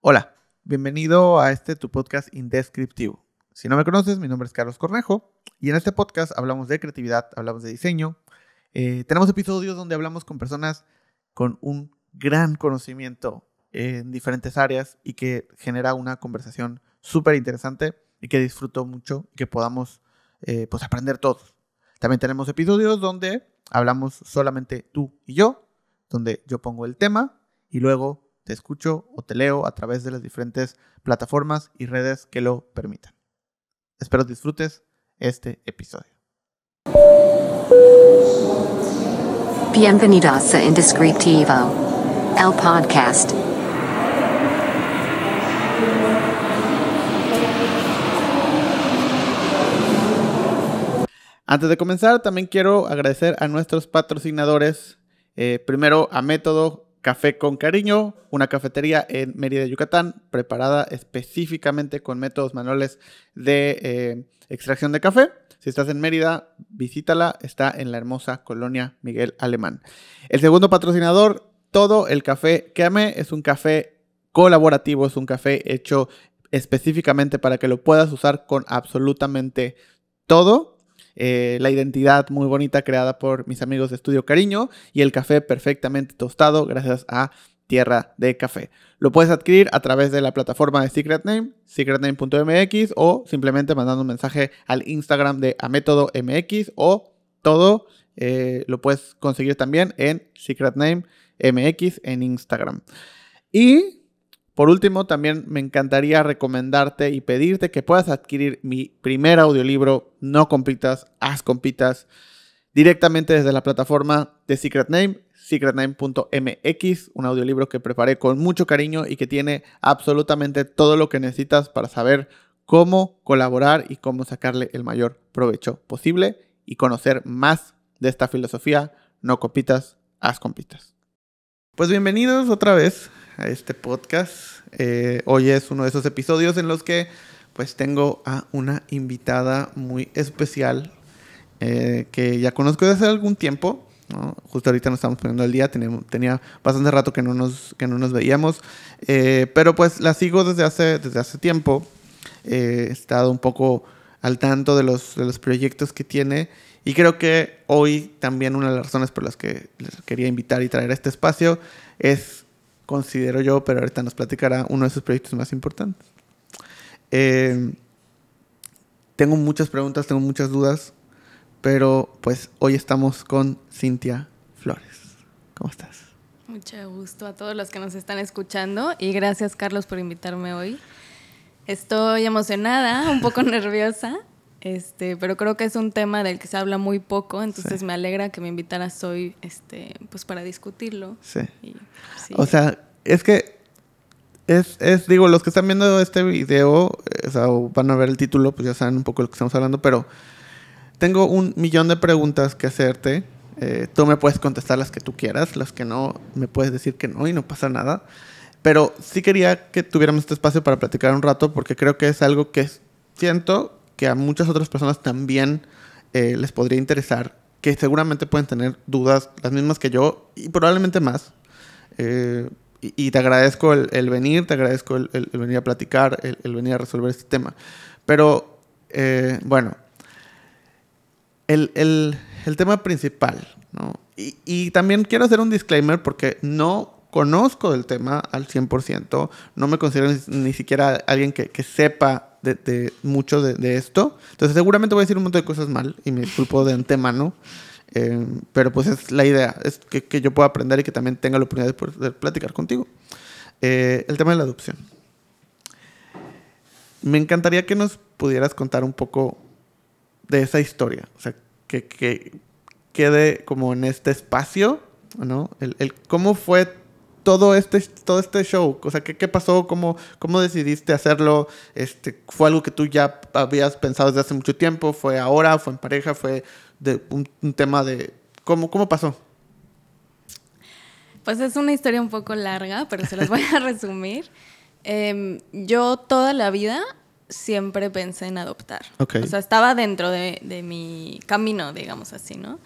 Hola, bienvenido a este tu podcast indescriptivo. Si no me conoces, mi nombre es Carlos Cornejo y en este podcast hablamos de creatividad, hablamos de diseño. Eh, tenemos episodios donde hablamos con personas con un gran conocimiento en diferentes áreas y que genera una conversación súper interesante y que disfruto mucho y que podamos eh, pues aprender todos. También tenemos episodios donde hablamos solamente tú y yo, donde yo pongo el tema y luego te escucho o te leo a través de las diferentes plataformas y redes que lo permitan. Espero disfrutes este episodio. Bienvenidos a Indescriptivo, el podcast. Antes de comenzar, también quiero agradecer a nuestros patrocinadores. Eh, primero a Método Café con Cariño, una cafetería en Mérida, Yucatán, preparada específicamente con métodos manuales de eh, extracción de café. Si estás en Mérida, visítala, está en la hermosa colonia Miguel Alemán. El segundo patrocinador, todo el café que amé, es un café colaborativo, es un café hecho específicamente para que lo puedas usar con absolutamente todo. Eh, la identidad muy bonita creada por mis amigos de Estudio Cariño y el café perfectamente tostado gracias a Tierra de Café. Lo puedes adquirir a través de la plataforma de Secret Name, secretname.mx o simplemente mandando un mensaje al Instagram de MX o todo eh, lo puedes conseguir también en Secret Name MX en Instagram. Y por último, también me encantaría recomendarte y pedirte que puedas adquirir mi primer audiolibro, No Compitas, Haz Compitas, directamente desde la plataforma de Secret Name, secretname.mx, un audiolibro que preparé con mucho cariño y que tiene absolutamente todo lo que necesitas para saber cómo colaborar y cómo sacarle el mayor provecho posible y conocer más de esta filosofía, no compitas, haz compitas. Pues bienvenidos otra vez a este podcast. Eh, hoy es uno de esos episodios en los que pues tengo a una invitada muy especial eh, que ya conozco desde hace algún tiempo. Justo ahorita nos estamos poniendo al día, tenía, tenía, bastante rato que no nos, que no nos veíamos, eh, pero pues la sigo desde hace, desde hace tiempo. he estado un poco al tanto de los, de los proyectos que tiene y creo que hoy también una de las razones por las que les quería invitar y traer a este espacio es considero yo, pero ahorita nos platicará uno de sus proyectos más importantes. Eh, tengo muchas preguntas, tengo muchas dudas, pero pues hoy estamos con Cintia Flores. ¿Cómo estás? Mucho gusto a todos los que nos están escuchando y gracias Carlos por invitarme hoy. Estoy emocionada, un poco nerviosa, este, pero creo que es un tema del que se habla muy poco, entonces me alegra que me invitaras hoy este, pues para discutirlo. Sí. O sea, es que es, es, digo, los que están viendo este video, eh, o sea, van a ver el título, pues ya saben un poco de lo que estamos hablando, pero tengo un millón de preguntas que hacerte. Eh, tú me puedes contestar las que tú quieras, las que no, me puedes decir que no y no pasa nada. Pero sí quería que tuviéramos este espacio para platicar un rato porque creo que es algo que siento que a muchas otras personas también eh, les podría interesar, que seguramente pueden tener dudas, las mismas que yo y probablemente más. Eh, y, te agradezco el, venir, te agradezco el, venir a platicar, el, venir a resolver este tema. Pero, eh, bueno, el, tema principal, ¿no? Y, y, también quiero hacer un disclaimer porque no conozco del tema al 100%, no me considero ni, siquiera alguien que, que sepa de, de mucho de, de, esto. Entonces seguramente voy a decir un montón de cosas mal y me disculpo de antemano. Eh, pero pues es la idea, es que, que, yo pueda aprender y que también tenga la oportunidad de poder platicar contigo. Eh, el tema de la adopción. Me encantaría que nos pudieras contar un poco de esa historia, o sea, que, que quede como en este espacio, ¿no? El, el, cómo fue todo este, todo este show? O sea, ¿qué, qué pasó? ¿Cómo, ¿Cómo decidiste hacerlo? Este, ¿Fue algo que tú ya habías pensado desde hace mucho tiempo? ¿Fue ahora? ¿Fue en pareja? ¿Fue de un, un tema de... ¿Cómo, ¿Cómo pasó? Pues es una historia un poco larga, pero se las voy a resumir. Eh, yo toda la vida siempre pensé en adoptar. Okay. O sea, estaba dentro de, de mi camino, digamos así, ¿no?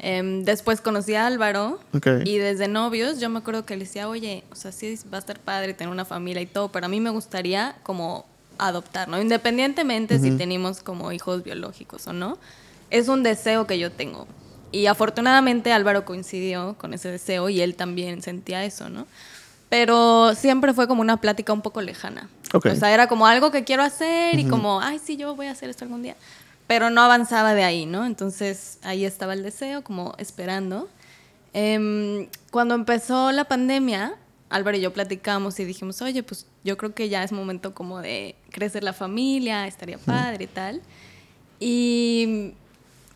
Em, después conocí a Álvaro y desde novios yo me acuerdo que le decía, oye, o sea, sí va a estar padre tener una familia y todo, pero a mí me gustaría como adoptar, ¿no? Independientemente si tenemos como hijos biológicos o no, es un deseo que yo tengo. Y afortunadamente Álvaro coincidió con ese deseo y él también sentía eso, ¿no? Pero siempre fue como una plática un poco lejana. O sea, era como algo que quiero hacer y como, ay, sí, yo voy a hacer esto algún día. Pero no avanzaba de ahí, ¿no? Entonces ahí estaba el deseo, como esperando. Em, cuando empezó la pandemia, Álvaro y yo platicamos y dijimos, oye, pues yo creo que ya es momento como de crecer la familia, estaría padre y tal. Y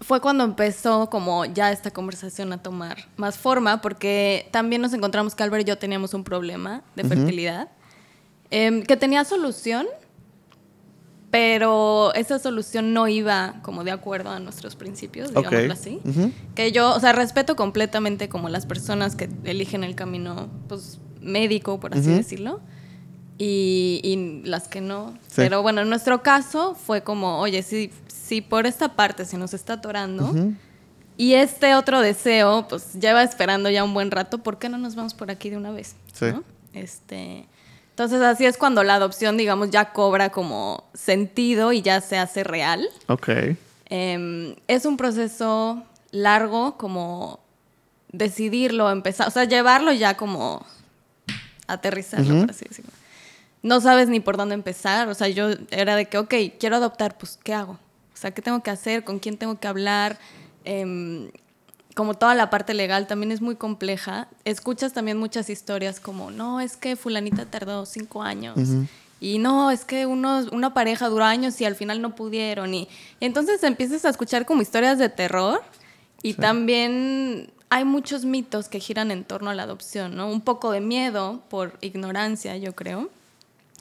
fue cuando empezó como ya esta conversación a tomar más forma, porque también nos encontramos que Álvaro y yo teníamos un problema de fertilidad, em, que tenía solución, pero esa solución no iba como de acuerdo a nuestros principios, digámoslo así. Que yo, o sea, respeto completamente como las personas que eligen el camino, pues, médico, por así decirlo, y, y las que no. Sí. Pero bueno, en nuestro caso fue como, oye, si, si por esta parte se nos está atorando y este otro deseo, pues, lleva esperando ya un buen rato, ¿por qué no nos vamos por aquí de una vez? Sí. ¿no? Este, entonces así es cuando la adopción, digamos, ya cobra como sentido y ya se hace real. Ok. Em, es un proceso largo como decidirlo, empezar, o sea, llevarlo ya como aterrizarlo, por así decirlo. No sabes ni por dónde empezar, o sea, yo era de que, ok, quiero adoptar, pues, ¿qué hago? O sea, ¿qué tengo que hacer? ¿Con quién tengo que hablar? Em, como toda la parte legal también es muy compleja. Escuchas también muchas historias como, no, es que fulanita tardó cinco años. Y no, es que unos, una pareja duró años y al final no pudieron. Y, y entonces empiezas a escuchar como historias de terror y también hay muchos mitos que giran en torno a la adopción, ¿no? Un poco de miedo por ignorancia, yo creo,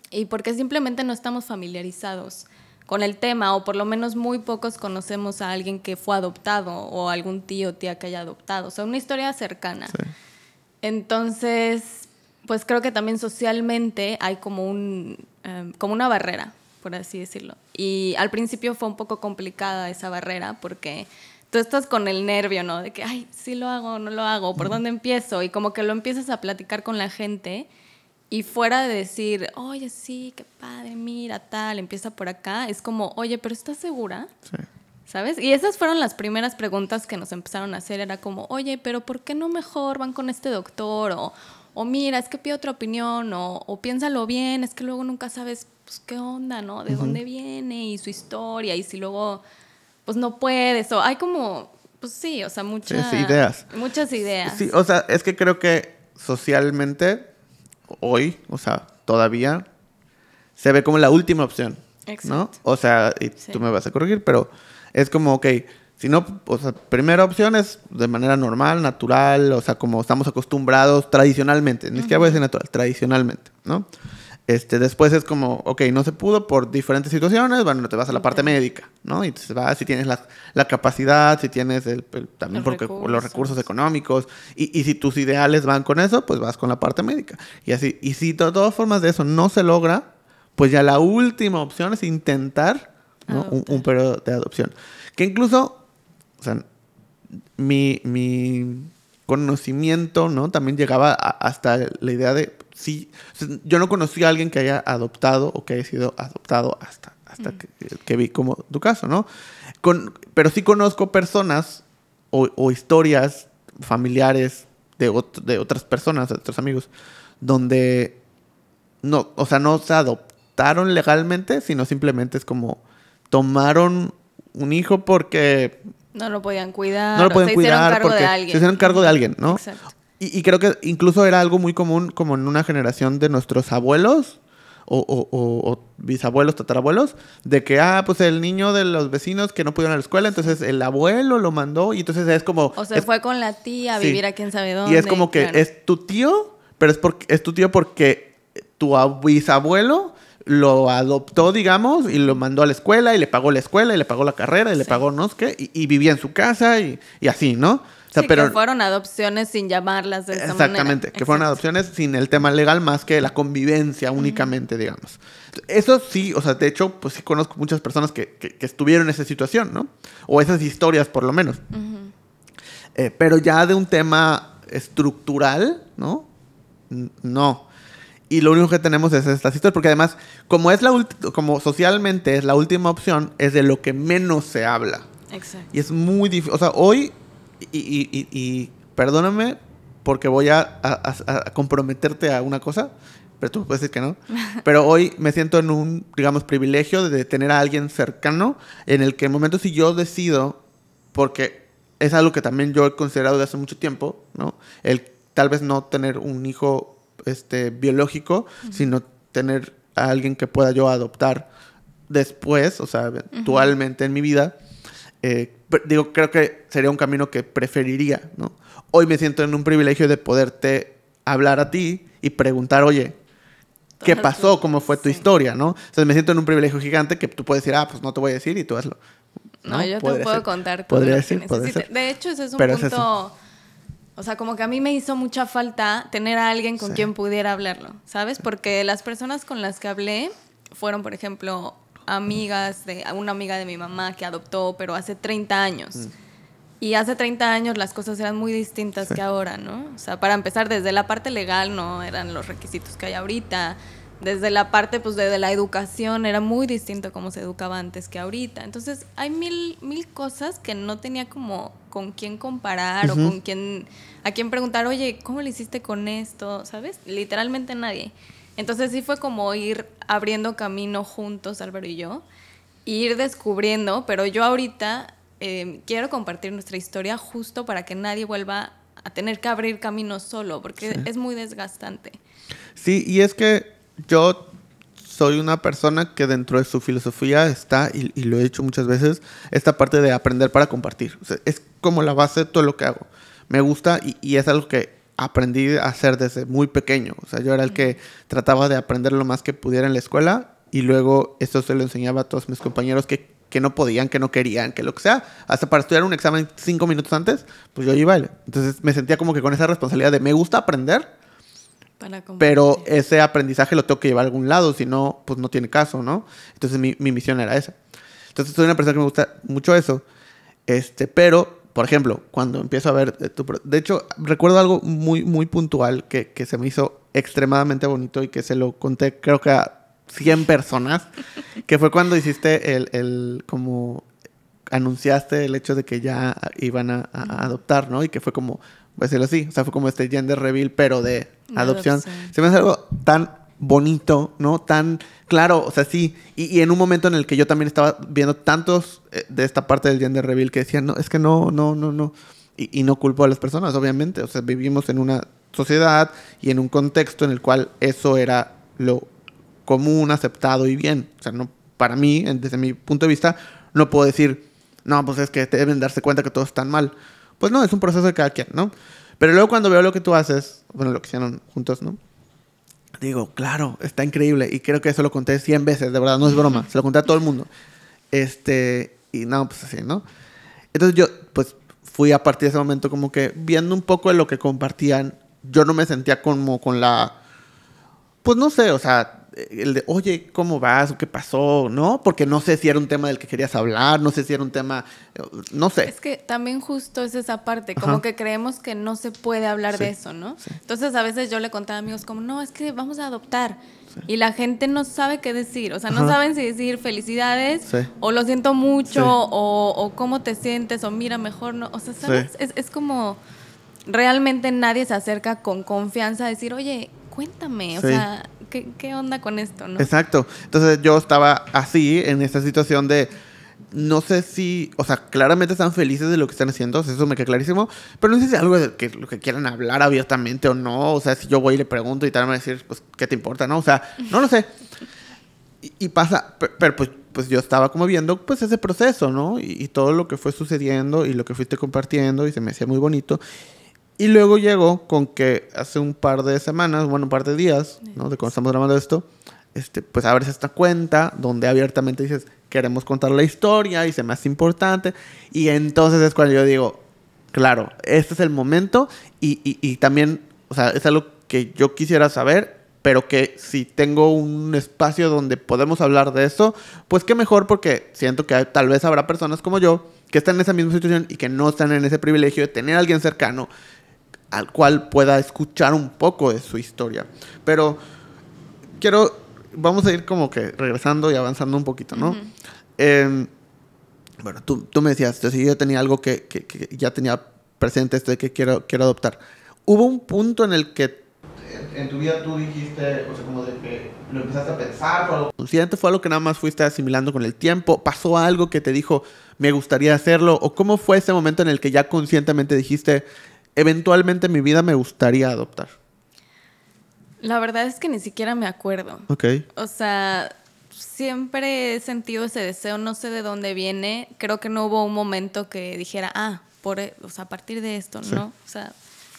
y porque simplemente no estamos familiarizados con el tema o por lo menos muy pocos conocemos a alguien que fue adoptado o algún tío o tía que haya adoptado, o sea, una historia cercana. Sí. Entonces, pues creo que también socialmente hay como, un, em, como una barrera, por así decirlo. Y al principio fue un poco complicada esa barrera porque tú estás con el nervio, ¿no? De que, ay, sí lo hago, no lo hago, ¿por dónde empiezo? Y como que lo empiezas a platicar con la gente y fuera de decir, oye, sí, qué padre, mira, tal, empieza por acá, es como, oye, pero ¿estás segura? Sí. ¿Sabes? Y esas fueron las primeras preguntas que nos empezaron a hacer. Era como, oye, pero ¿por qué no mejor van con este doctor? O, o mira, es que pide otra opinión. O, o piénsalo bien, es que luego nunca sabes pues, qué onda, ¿no? De dónde viene y su historia. Y si luego, pues no puedes. O hay como, pues sí, o sea, muchas sí, ideas. Muchas ideas. Sí, o sea, es que creo que socialmente, hoy, o sea, todavía, se ve como la última opción. ¿No? Exacto. O sea, y Sí. tú me vas a corregir, pero es como, ok, si no, o sea, primera opción es de manera normal, natural, o sea, como estamos acostumbrados tradicionalmente, ni siquiera voy a decir natural, tradicionalmente, ¿no? Este, después es como, ok, no se pudo por diferentes situaciones, bueno, te vas a la parte médica, ¿no? Y te vas si tienes la, la capacidad, si tienes el, el- también Los porque los recursos. recursos económicos, y, y si tus ideales van con eso, pues vas con la parte médica. Y así, y si de todas formas de eso no se logra, pues ya la última opción es intentar ¿no? un, Adoptar. un periodo de adopción. Que incluso, o sea, mi, mi conocimiento, ¿no? También llegaba a- hasta la idea de, sí, yo no conocí a alguien que haya adoptado o que haya sido adoptado hasta, hasta que, que vi como tu caso, ¿no? Con, pero sí conozco personas o, o historias familiares de, ot- de otras personas, de otros amigos, donde no, o sea, no se adoptaron legalmente, sino simplemente es como tomaron un hijo porque No lo podían cuidar. no lo pueden se hicieron cargo porque de alguien. se hicieron cargo de alguien, ¿no? Exacto. Y, y creo que incluso era algo muy común como en una generación de nuestros abuelos o, o- o- o bisabuelos, tatarabuelos, de que, ah, pues el niño de los vecinos que no pudieron a la escuela, entonces el abuelo lo mandó y entonces es como... O se es- fue con la tía a sí. vivir a quién sabe dónde. y es como que claro. es tu tío, pero es, porque, es tu tío porque tu ab- bisabuelo lo adoptó, digamos, y lo mandó a la escuela y le pagó la escuela y le pagó la carrera y le Sí. pagó no sé qué, y, y vivía en su casa y, y así, ¿no? O sea, Sí, pero que fueron adopciones sin llamarlas de esa exactamente, manera. que fueron adopciones sin el tema legal más que la convivencia únicamente, digamos. Eso sí, o sea, de hecho, pues sí conozco muchas personas que, que- que estuvieron en esa situación, ¿no? O esas historias, por lo menos. Eh, pero ya de un tema estructural, ¿no? No. Y lo único que tenemos es estas historias, porque además, como es la como socialmente es la última opción, es de lo que menos se habla. Exacto. Y es muy difícil. O sea, hoy, y, y- y- y perdóname porque voy a, a- a- a comprometerte a una cosa, pero tú puedes decir que no. Pero hoy me siento en un, digamos, privilegio de tener a alguien cercano en el que en momentos si yo decido, porque es algo que también yo he considerado desde hace mucho tiempo, ¿no? El tal vez no tener un hijo este, biológico, sino tener a alguien que pueda yo adoptar después, o sea, eventualmente en mi vida. Eh, digo, creo que sería un camino que preferiría, ¿no? Hoy me siento en un privilegio de poderte hablar a ti y preguntar, oye, ¿qué pasó? ¿Cómo fue tu sí. historia, no? Entonces me siento en un privilegio gigante que tú puedes decir, ah, pues no te voy a decir y tú hazlo. No, yo te puedo ser. contar todo Podría lo que necesites. ser. De hecho, ese es un Pero punto... o sea, como que a mí me hizo mucha falta tener a alguien con Sí. quien pudiera hablarlo, ¿sabes? Porque las personas con las que hablé fueron, por ejemplo, amigas de una amiga de mi mamá que adoptó, pero hace 30 años. Mm. Y hace 30 años las cosas eran muy distintas Sí. que ahora, ¿no? O sea, para empezar, desde la parte legal no eran los requisitos que hay ahorita. Desde la parte, pues, de, de la educación era muy distinto como se educaba antes que ahorita. Entonces, hay mil, mil cosas que no tenía como con quién comparar Ujú. o con quién, a quién preguntar, oye, ¿cómo le hiciste con esto? ¿Sabes? Literalmente nadie. Entonces, sí fue como ir abriendo camino juntos, Álvaro y yo, y ir descubriendo, pero yo ahorita eh, quiero compartir nuestra historia justo para que nadie vuelva a tener que abrir camino solo, porque Sí. es muy desgastante. Sí, y es que yo soy una persona que dentro de su filosofía está, y, lo he dicho muchas veces, esta parte de aprender para compartir. Es como la base de todo lo que hago. Me gusta y, y es algo que aprendí a hacer desde muy pequeño. O sea, yo era el que trataba de aprender lo más que pudiera en la escuela y luego eso se lo enseñaba a todos mis compañeros que, que no podían, que no querían, que lo que sea. Hasta para estudiar un examen cinco minutos antes, pues yo iba. Entonces me sentía como que con esa responsabilidad de me gusta aprender, Para pero ese aprendizaje lo tengo que llevar a algún lado, si no, pues no tiene caso, ¿no? Entonces mi, mi misión era esa. Entonces soy una persona que me gusta mucho eso. Este, pero, por ejemplo, cuando empiezo a ver... tu de hecho, recuerdo algo muy, muy puntual que, que se me hizo extremadamente bonito y que se lo conté creo que a 100 personas, que fue cuando hiciste el, el como anunciaste el hecho de que ya iban a- a adoptar, ¿no? Y que fue como, voy a decirlo así, o sea, fue como este gender reveal, pero de De adopción. adopción. Se me hace algo tan bonito, ¿no? Tan claro, o sea, sí. Y, y en un momento en el que yo también estaba viendo tantos eh, de esta parte del gender reveal que decían, no, es que no, no, no, no. Y, y no culpo a las personas, obviamente. O sea, vivimos en una sociedad y en un contexto en el cual eso era lo común, aceptado y bien. O sea, no, para mí, desde mi punto de vista, no puedo decir, no, pues es que deben darse cuenta que todos están mal. Pues no, es un proceso de cada quien, ¿no? Pero luego cuando veo lo que tú haces, bueno, lo que hicieron juntos, ¿no? Digo, claro, está increíble. Y creo que eso lo conté 100 veces, de verdad, no es broma. Se lo conté a todo el mundo. Este, y no, pues así, ¿no? Entonces yo, pues, fui a partir de ese momento como que viendo un poco de lo que compartían, yo no me sentía como con la, pues no sé, o sea, el de, oye, ¿cómo vas? ¿Qué pasó? ¿No? Porque no sé si era un tema del que querías hablar, no sé si era un tema, eh, no sé. Es que también justo es esa parte, como Ajá. que creemos que no se puede hablar de eso, ¿no? sí. Entonces a veces yo le contaba a amigos como, no, es que vamos a adoptar. Y la gente no sabe qué decir, o sea, no Ajá. saben si decir felicidades o lo siento mucho o, o cómo te sientes o mira mejor, no, o sea, ¿sabes? Es, es como realmente nadie se acerca con confianza a decir, oye, cuéntame, o sea, ¿qué, qué onda con esto, no? Exacto. Entonces yo estaba así, en esta situación de, no sé si, o sea, claramente están felices de lo que están haciendo, eso me queda clarísimo, pero no sé si algo de que lo que quieran hablar abiertamente o no, o sea, si yo voy y le pregunto y tal, me va a decir, pues, ¿qué te importa, no? O sea, no lo sé. Y, y pasa, pe- pero, pues, pues yo estaba como viendo, pues, ese proceso, ¿no? Y, y todo lo que fue sucediendo y lo que fuiste compartiendo y se me hacía muy bonito. Y luego llegó con que hace un par de semanas, bueno, un par de días, ¿no? De cuando estamos grabando esto, este, pues abres esta cuenta donde abiertamente dices, queremos contar la historia y se me hace importante. Y entonces es cuando yo digo, claro, este es el momento y, y- y también, o sea, es algo que yo quisiera saber, pero que si tengo un espacio donde podemos hablar de eso, pues qué mejor porque siento que tal vez habrá personas como yo que están en esa misma situación y que no están en ese privilegio de tener a alguien cercano al cual pueda escuchar un poco de su historia. Pero quiero, vamos a ir como que regresando y avanzando un poquito, ¿no? Em, bueno, tú, tú, me decías, si yo tenía algo que, que, que, ya tenía presente esto de que quiero, quiero adoptar. ¿Hubo un punto en el que en tu vida tú dijiste, o sea, como de que lo empezaste a pensar? ¿Fue algo consciente? ¿Fue algo que nada más fuiste asimilando con el tiempo? ¿Pasó algo que te dijo, me gustaría hacerlo? ¿O cómo fue ese momento en el que ya conscientemente dijiste, eventualmente en mi vida me gustaría adoptar? La verdad es que ni siquiera me acuerdo. Ok. O sea, siempre he sentido ese deseo, no sé de dónde viene. Creo que no hubo un momento que dijera, ah, por, e-", o sea, a partir de esto, Sí. ¿no? O sea,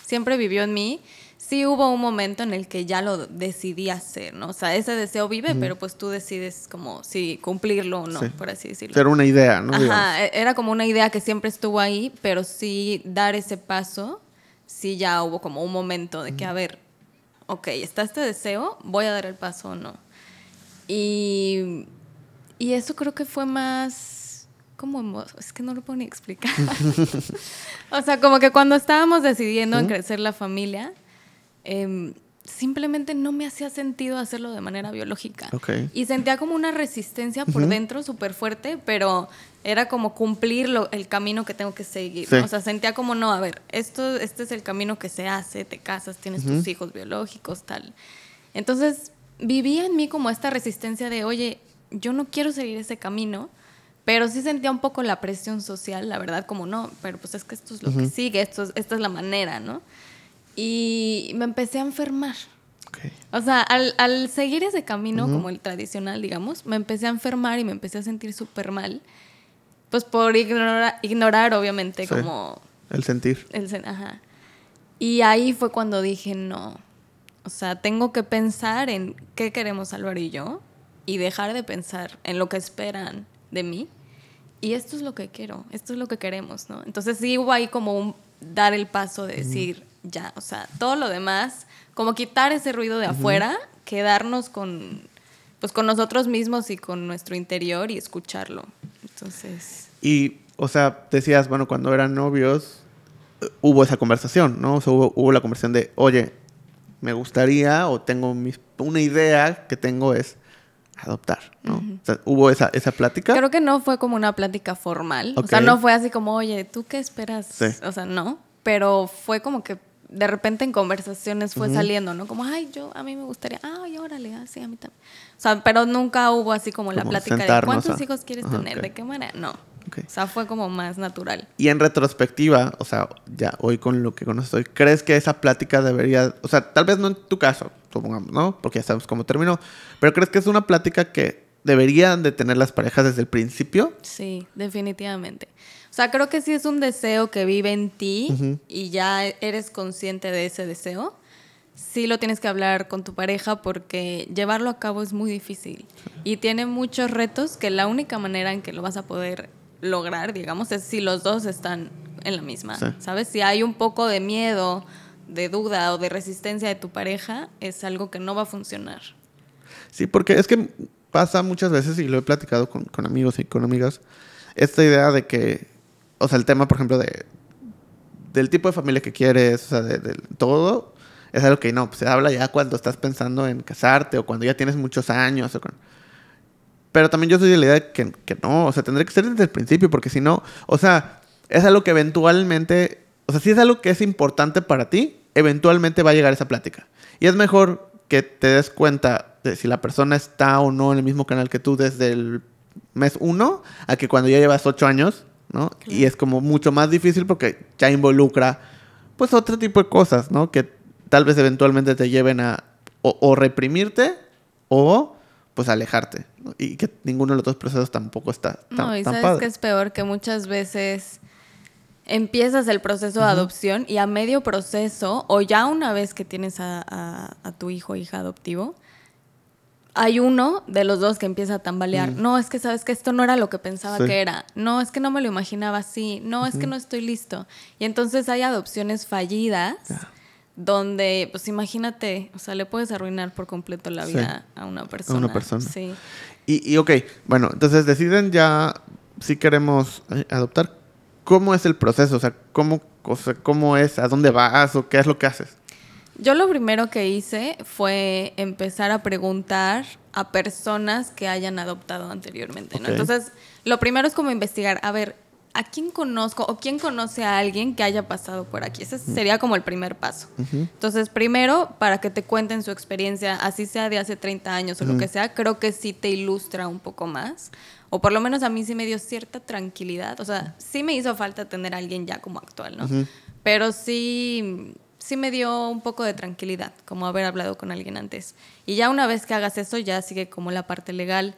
siempre vivió en mí. Sí hubo un momento en el que ya lo decidí hacer, ¿no? O sea, ese deseo vive, pero pues tú decides como si cumplirlo o no, Sí. por así decirlo. Era una idea, ¿no? Ajá, e- era como una idea que siempre estuvo ahí, pero sí dar ese paso, sí ya hubo como un momento de que, a ver, ok, está este deseo, voy a dar el paso o no. Y, y eso creo que fue más como es que no lo puedo ni explicar. o sea, como que cuando estábamos decidiendo en crecer la familia, em, simplemente no me hacía sentido hacerlo de manera biológica. Ok. Y sentía como una resistencia por dentro súper fuerte, pero era como cumplir lo- el camino que tengo que seguir. ¿no? O sea, sentía como, no, a ver, esto, este es el camino que se hace, te casas, tienes tus hijos biológicos, tal. Entonces, vivía en mí como esta resistencia de, oye, yo no quiero seguir ese camino, pero sí sentía un poco la presión social, la verdad, como no, pero pues es que esto es lo que sigue, esto es- esta es la manera, ¿no? Y me empecé a enfermar. Ok. O sea, al, al seguir ese camino, como el tradicional, digamos, me empecé a enfermar y me empecé a sentir súper mal. Pues por ignorar, ignorar obviamente, Sí. como El sentir. el sen- ajá. Y ahí fue cuando dije, no. O sea, tengo que pensar en qué queremos Álvaro y yo y dejar de pensar en lo que esperan de mí. Y esto es lo que quiero, esto es lo que queremos, ¿no? Entonces sí hubo ahí como un dar el paso de decir, ya, o sea, todo lo demás, como quitar ese ruido de afuera, quedarnos con, pues con nosotros mismos y con nuestro interior y escucharlo. Entonces, Y, o sea, decías, bueno, cuando eran novios, eh, hubo esa conversación, ¿no? O sea, hubo, hubo la conversación de, oye, me gustaría o tengo mis, una idea que tengo es adoptar, ¿no? O sea, hubo esa, esa plática. Creo que no fue como una plática formal. O sea, no fue así como, oye, ¿tú qué esperas? Sí. O sea, no. Pero fue como que de repente en conversaciones fue saliendo, ¿no? Como, ay, yo, a mí me gustaría, ay, órale, así a mí también. O sea, pero nunca hubo así como, la plática de cuántos a- hijos quieres Ajá, tener, de qué manera. No. Ok. O sea, fue como más natural. Y en retrospectiva, o sea, ya hoy con lo que conoces hoy, ¿crees que esa plática debería, o sea, tal vez no en tu caso, supongamos, ¿no? Porque ya sabes cómo terminó, pero ¿crees que es una plática que deberían de tener las parejas desde el principio? Sí, definitivamente. O sea, creo que sí es un deseo que vive en ti y ya eres consciente de ese deseo. Sí lo tienes que hablar con tu pareja porque llevarlo a cabo es muy difícil y tiene muchos retos que la única manera en que lo vas a poder lograr, digamos, es si los dos están en la misma, Sí. ¿sabes? Si hay un poco de miedo, de duda o de resistencia de tu pareja, es algo que no va a funcionar. Sí, porque es que pasa muchas veces, y lo he platicado con, con amigos y con amigas, esta idea de que, o sea, el tema, por ejemplo, de del tipo de familia que quieres, o sea, de, todo, es algo que no, se habla ya cuando estás pensando en casarte o cuando ya tienes muchos años. O con- Pero también yo soy de la idea de que, que no, o sea, tendría que ser desde el principio, porque si no, o sea, es algo que eventualmente, o sea, si es algo que es importante para ti, eventualmente va a llegar esa plática. Y es mejor que te des cuenta de si la persona está o no en el mismo canal que tú desde el mes uno, a que cuando ya llevas ocho años, ¿no? Y es como mucho más difícil porque ya involucra, pues, otro tipo de cosas, ¿no? Que tal vez eventualmente te lleven a o, o reprimirte o, pues, alejarte. ¿no? Y que ninguno de los dos procesos tampoco está tan, No, y tan sabes padre. que es peor que muchas veces empiezas el proceso de adopción y a medio proceso o ya una vez que tienes a, a- a tu hijo o hija adoptivo, hay uno de los dos que empieza a tambalear. No, es que sabes que esto no era lo que pensaba Sí. que era. No, es que no me lo imaginaba así. No, es que no estoy listo. Y entonces hay adopciones fallidas donde, pues imagínate, o sea, le puedes arruinar por completo la Sí. vida a una persona. persona. Sí. Y, y ok, bueno, entonces deciden ya si queremos eh, adoptar. ¿cómo es el proceso? O sea, ¿cómo, o sea, ¿cómo es? ¿A dónde vas? ¿O qué es lo que haces? Yo lo primero que hice fue empezar a preguntar a personas que hayan adoptado anteriormente, ¿no? Entonces, lo primero es como investigar, a ver, ¿a quién conozco o quién conoce a alguien que haya pasado por aquí? Ese sería como el primer paso. Entonces, primero, para que te cuenten su experiencia, así sea de hace 30 años o lo que sea, creo que sí te ilustra un poco más. O por lo menos a mí sí me dio cierta tranquilidad. O sea, sí me hizo falta tener a alguien ya como actual, ¿no? Pero sí, sí me dio un poco de tranquilidad, como haber hablado con alguien antes. Y ya una vez que hagas eso, ya sigue como la parte legal.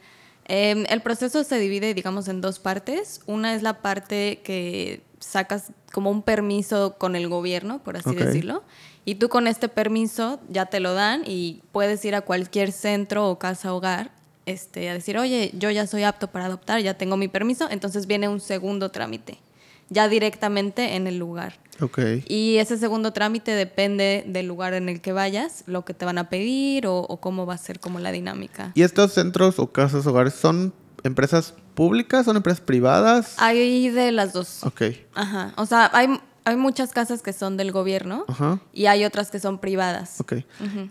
Eh, el proceso se divide, digamos, en dos partes. Una es la parte que sacas como un permiso con el gobierno, por así decirlo. Y tú con este permiso ya te lo dan y puedes ir a cualquier centro o casa hogar este, a decir, oye, yo ya soy apto para adoptar, ya tengo mi permiso. Entonces viene un segundo trámite, ya directamente en el lugar. Ok. Y ese segundo trámite depende del lugar en el que vayas, lo que te van a pedir o, o cómo va a ser como la dinámica. ¿Y estos centros o casas hogares son empresas públicas? ¿Son empresas privadas? Hay de las dos. Ok. Ajá. O sea, hay, hay muchas casas que son del gobierno Ajá. y hay otras que son privadas. Ok.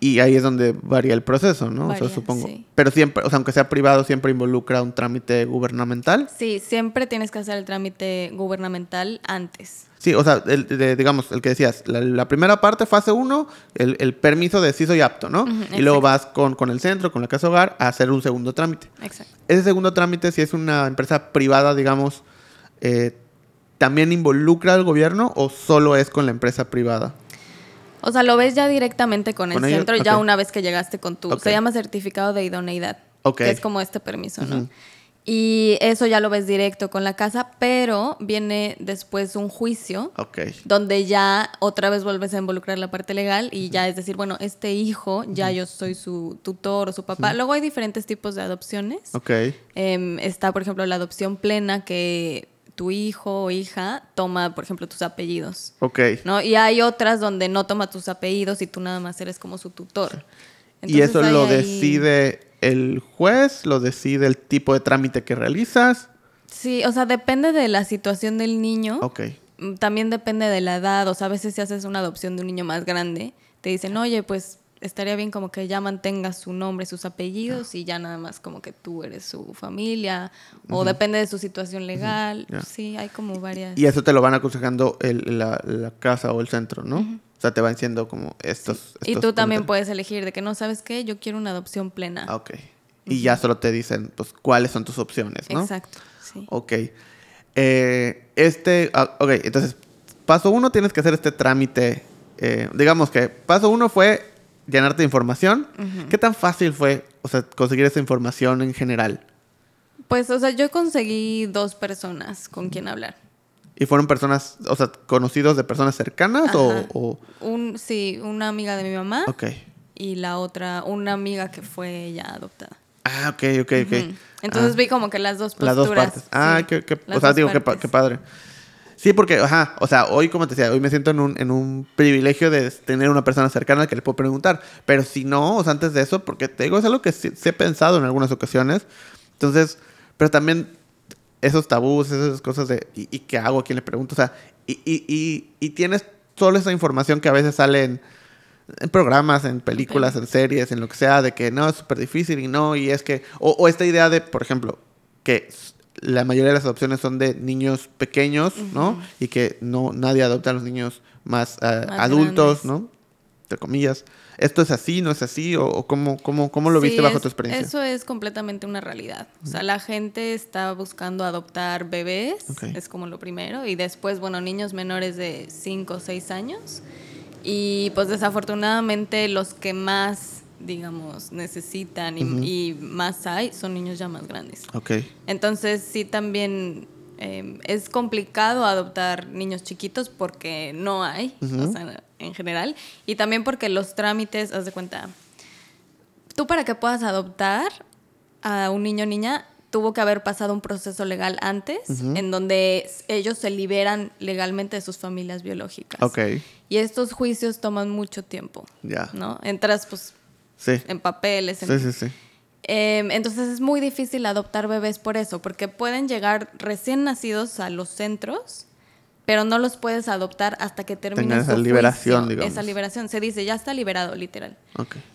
Y ahí es donde varía el proceso, ¿no? o sea, supongo. sí. Pero siempre, o sea, aunque sea privado, siempre involucra un trámite gubernamental. Sí, siempre tienes que hacer el trámite gubernamental antes. Sí, o sea, el, de- digamos, el que decías, la, la primera parte, fase 1, el, el permiso de sí soy apto, ¿no? Y luego vas con, con el centro, con la casa hogar, a hacer un segundo trámite. Exacto. Ese segundo trámite, si es una empresa privada, digamos, eh, ¿también involucra al gobierno o solo es con la empresa privada? O sea, lo ves ya directamente con el centro, ya una vez que llegaste con tu... Ok. Se llama certificado de idoneidad. Ok. Que es como este permiso, ¿no? Y eso ya lo ves directo con la casa, pero viene después un juicio Ok. donde ya otra vez vuelves a involucrar la parte legal y ya es decir, bueno, este hijo, ya yo soy su tutor o su papá. Luego hay diferentes tipos de adopciones. Ok. Em, está, por ejemplo, la adopción plena que tu hijo o hija toma, por ejemplo, tus apellidos. Ok. ¿no? Y hay otras donde no toma tus apellidos y tú nada más eres como su tutor. y eso lo hay decide el juez, lo decide el tipo de trámite que realizas. Sí, o sea, depende de la situación del niño. Ok. Mm, También depende de la edad. O sea, a veces si haces una adopción de un niño más grande, te dicen, oye, pues estaría bien como que ya mantengas su nombre, sus apellidos y ya nada más como que tú eres su familia. O depende de su situación legal. Sí, hay como varias. Y eso te lo van aconsejando el- la, la casa o el centro, ¿no? O sea, te va diciendo como estos. Y estos tú también puedes elegir de que no sabes qué, yo quiero una adopción plena. Ah, ok. Y ya solo te dicen, pues, cuáles son tus opciones, ¿no? Exacto, sí. Ok. Eh, este, ah, ok, entonces, paso uno tienes que hacer este trámite. eh, digamos que paso uno fue llenarte de información. ¿Qué tan fácil fue, o sea, conseguir esa información en general? Pues, o sea, yo conseguí dos personas con quien hablar. ¿Y fueron personas, o sea, conocidos de personas cercanas o, Un, sí, una amiga de mi mamá Ok. y la otra, una amiga que fue ya adoptada. Ah, ok, ok, ok. Entonces Ah. vi como que las dos Las posturas. dos partes. Ah, sí, qué, qué- las o sea, digo, qué, qué padre. Sí, porque, ajá, o sea, hoy, como te decía, hoy me siento en un, en un privilegio de tener una persona cercana a la que le puedo preguntar. Pero si no, o sea, antes de eso, porque te digo, es algo que sí, sí he pensado en algunas ocasiones. Entonces, pero también esos tabús, esas cosas de, ¿y, y qué hago? ¿A quién le pregunto? O sea, y, y, y, y tienes toda esa información que a veces sale en, en programas, en películas, en series, en lo que sea, de que no, es súper difícil y no, y es que, o, o esta idea de, por ejemplo, que la mayoría de las adopciones son de niños pequeños, ¿no? Y que no nadie adopta a los niños más, Más adultos, grandes. ¿no? Entre comillas. ¿Esto es así, no es así? ¿O, o cómo, cómo, cómo lo Sí, viste bajo es- tu experiencia? Eso es completamente una realidad. O sea, la gente está buscando adoptar bebés, es como lo primero, y después, bueno, niños menores de 5 o 6 años. Y pues desafortunadamente los que más, digamos, necesitan y, y más hay son niños ya más grandes. Ok. Entonces sí también eh, es complicado adoptar niños chiquitos porque no hay, o sea, en general. Y también porque los trámites, haz de cuenta, tú para que puedas adoptar a un niño o niña, tuvo que haber pasado un proceso legal antes, en donde ellos se liberan legalmente de sus familias biológicas. Ok. Y estos juicios toman mucho tiempo, Ya. ¿no? Entras pues Sí. en papeles, en Sí, sí, sí. Em, entonces es muy difícil adoptar bebés por eso, porque pueden llegar recién nacidos a los centros pero no los puedes adoptar hasta que termine esa liberación, juicio, digamos. Esa liberación. Se dice, ya está liberado, literal.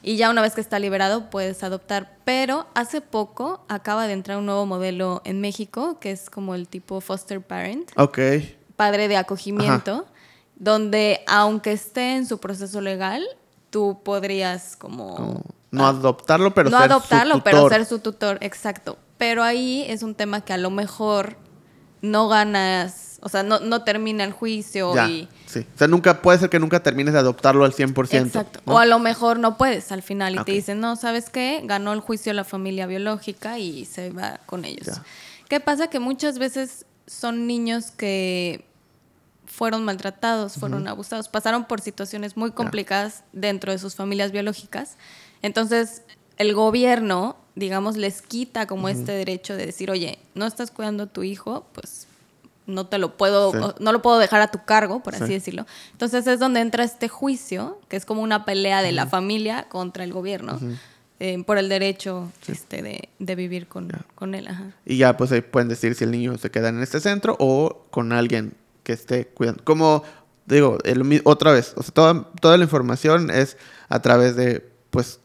Y ya una vez que está liberado, puedes adoptar. Pero hace poco acaba de entrar un nuevo modelo en México, que es como el tipo foster parent, Ok. padre de acogimiento, donde aunque esté en su proceso legal, tú podrías como... Como no adoptarlo, pero no ser su adoptarlo, pero tutor. ser su tutor, exacto. Pero ahí es un tema que a lo mejor no ganas, o sea, no, no termina el juicio Ya, y... sí. O sea, nunca, puede ser que nunca termines de adoptarlo al 100%. Exacto. ¿no? O a lo mejor no puedes al final y te dicen, no, ¿sabes qué? Ganó el juicio la familia biológica y se va con ellos. Ya. ¿Qué pasa? Que muchas veces son niños que fueron maltratados, fueron abusados, pasaron por situaciones muy complicadas dentro de sus familias biológicas. Entonces, el gobierno, digamos, les quita como este derecho de decir, oye, no estás cuidando a tu hijo, pues no te lo puedo, Sí. no lo puedo dejar a tu cargo, por así Sí. decirlo. Entonces es donde entra este juicio, que es como una pelea de la familia contra el gobierno, eh, por el derecho este, de, de vivir con, con él. Ajá. Y ya pues ahí pueden decir si el niño se queda en este centro o con alguien que esté cuidando. Como digo, el otra vez, o sea, toda, toda la información es a través de pues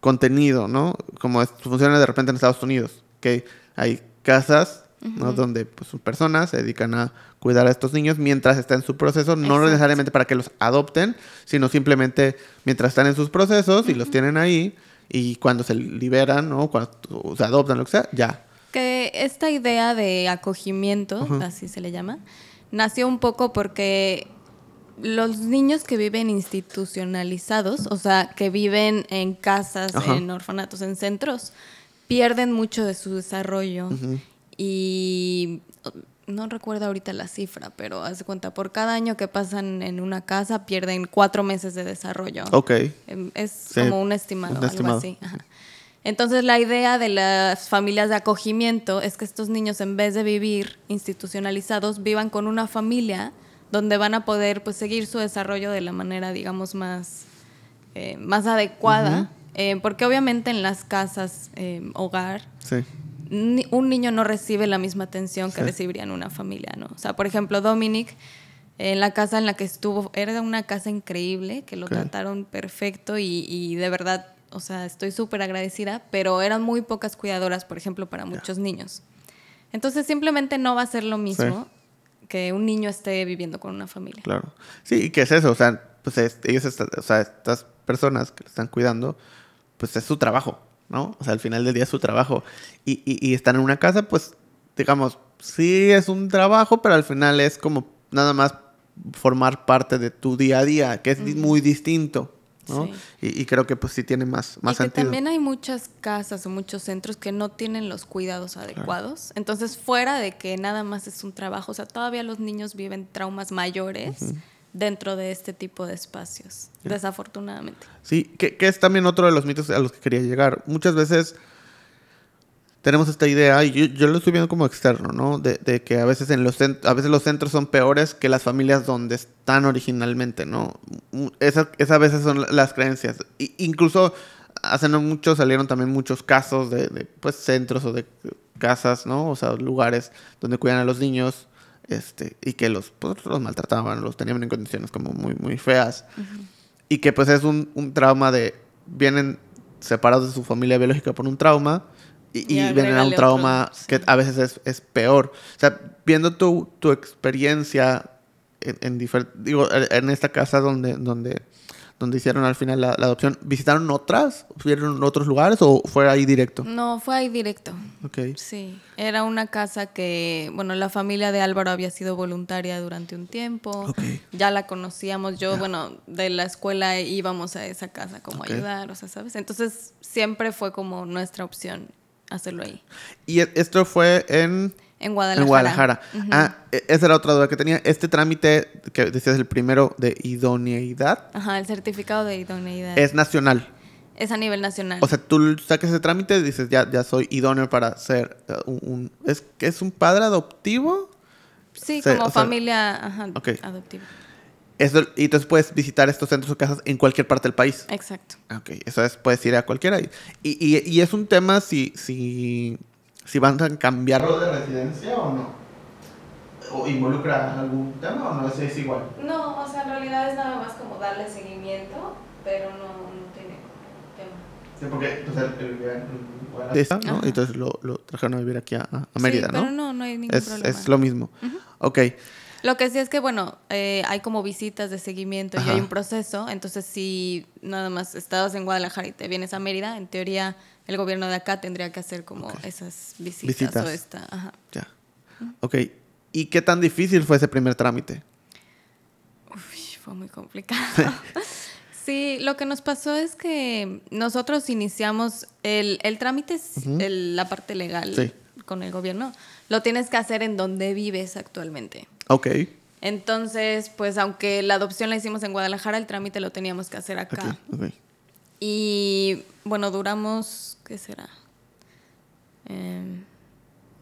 contenido, ¿no? Como es- funciona de repente en Estados Unidos, que hay casas, ¿no? Donde pues sus personas se dedican a cuidar a estos niños mientras está en su proceso, no Exacto. necesariamente para que los adopten, sino simplemente mientras están en sus procesos y los tienen ahí y cuando se liberan, ¿no? Cuando se adoptan, lo que sea, ya. Que esta idea de acogimiento, así se le llama, nació un poco porque los niños que viven institucionalizados, o sea, que viven en casas, Ajá. en orfanatos, en centros, pierden mucho de su desarrollo. Y no recuerdo ahorita la cifra, pero haz de cuenta, por cada año que pasan en una casa pierden cuatro meses de desarrollo. Ok. Em, Es Sí, como un estimado, un algo estimado. así. Ajá. Entonces la idea de las familias de acogimiento es que estos niños en vez de vivir institucionalizados vivan con una familia donde van a poder pues seguir su desarrollo de la manera digamos más eh, más adecuada Eh, porque obviamente en las casas eh, hogar Sí. ni- un niño no recibe la misma atención que Sí. recibiría en una familia, ¿no? O sea, por ejemplo, Dominic, en la casa en la que estuvo, era una casa increíble, que lo trataron perfecto y, y de verdad, o sea, estoy súper agradecida, pero eran muy pocas cuidadoras, por ejemplo, para muchos niños. Entonces, simplemente no va a ser lo mismo que un niño esté viviendo con una familia. Claro. Sí, ¿y qué es eso? O sea, pues es- ellos, o sea, estas personas que lo están cuidando, pues es su trabajo, ¿no? O sea, al final del día es su trabajo. Y, y, y están en una casa, pues, digamos, sí es un trabajo, pero al final es como nada más formar parte de tu día a día, que es muy distinto, ¿no? Sí. Y, y creo que pues sí tiene más, más y que sentido. también hay muchas casas o muchos centros que no tienen los cuidados adecuados. Entonces, fuera de que nada más es un trabajo, o sea, todavía los niños viven traumas mayores dentro de este tipo de espacios, desafortunadamente. Sí, que, que es también otro de los mitos a los que quería llegar. Muchas veces tenemos esta idea, y yo, yo lo estoy viendo como externo, ¿no? De, de que a veces, en los a veces los centros son peores que las familias donde están originalmente, ¿no? Mm, Esas, esas a veces son las creencias. I- incluso hace no mucho salieron también muchos casos de, de, pues, centros o de casas, ¿no? O sea, lugares donde cuidan a los niños este, y que los, pues, los maltrataban, los tenían en condiciones como muy, muy feas. Y que pues es un, un trauma de... Vienen separados de su familia biológica por un trauma y, y Y vienen a un trauma otro, sí. que a veces es, es peor. O sea, viendo tu, tu experiencia en, en digo, en esta casa donde, donde, donde hicieron al final la, la adopción, ¿visitaron otras? ¿Vieron otros lugares o fue ahí directo? No, fue ahí directo. Ok. Sí, era una casa que, bueno, la familia de Álvaro había sido voluntaria durante un tiempo. Ok. Ya la conocíamos. Yo, bueno, de la escuela íbamos a esa casa como ayudar, o sea, ¿sabes? Entonces siempre fue como nuestra opción hacerlo ahí. Y e- esto fue en... En Guadalajara. En Guadalajara. Ah, e- esa era otra duda que tenía. Este trámite que decías el primero de idoneidad Ajá, el certificado de idoneidad. es nacional. Es a nivel nacional. O sea, tú sacas ese trámite y dices, ya, ya soy idóneo para ser eh, un... un- ¿es, ¿Es un padre adoptivo? sí, se- como sea, familia ajá, ok. adoptiva. Eso, y entonces puedes visitar estos centros o casas en cualquier parte del país. Exacto. Ok, eso es, puedes ir a cualquiera. Y, y, y es un tema si, si, si van a cambiarlo de residencia o no. o involucra algún tema o no es, es igual? No, o sea, en realidad es nada más como darle seguimiento, pero no, no tiene tema. Sí, porque pues, él, él vivía en Guadalajara, ¿no? Entonces lo, lo trajeron a vivir aquí a, a Mérida, sí, ¿no? pero no, no hay ningún es, problema. es lo mismo. Ok, Lo que sí es que, bueno, eh, hay como visitas de seguimiento Ajá. y hay un proceso. Entonces, si nada más estabas en Guadalajara y te vienes a Mérida, en teoría el gobierno de acá tendría que hacer como esas visitas, Visitas. o esta. Ajá. ya. Ok, ¿y qué tan difícil fue ese primer trámite? Uy, fue muy complicado. Sí, lo que nos pasó es que nosotros iniciamos el, el trámite, es el- la parte legal Sí. con el gobierno, lo tienes que hacer en donde vives actualmente. Ok, Entonces, pues aunque la adopción la hicimos en Guadalajara, el trámite lo teníamos que hacer acá. aquí, ok. Y bueno, duramos, ¿qué será? Em,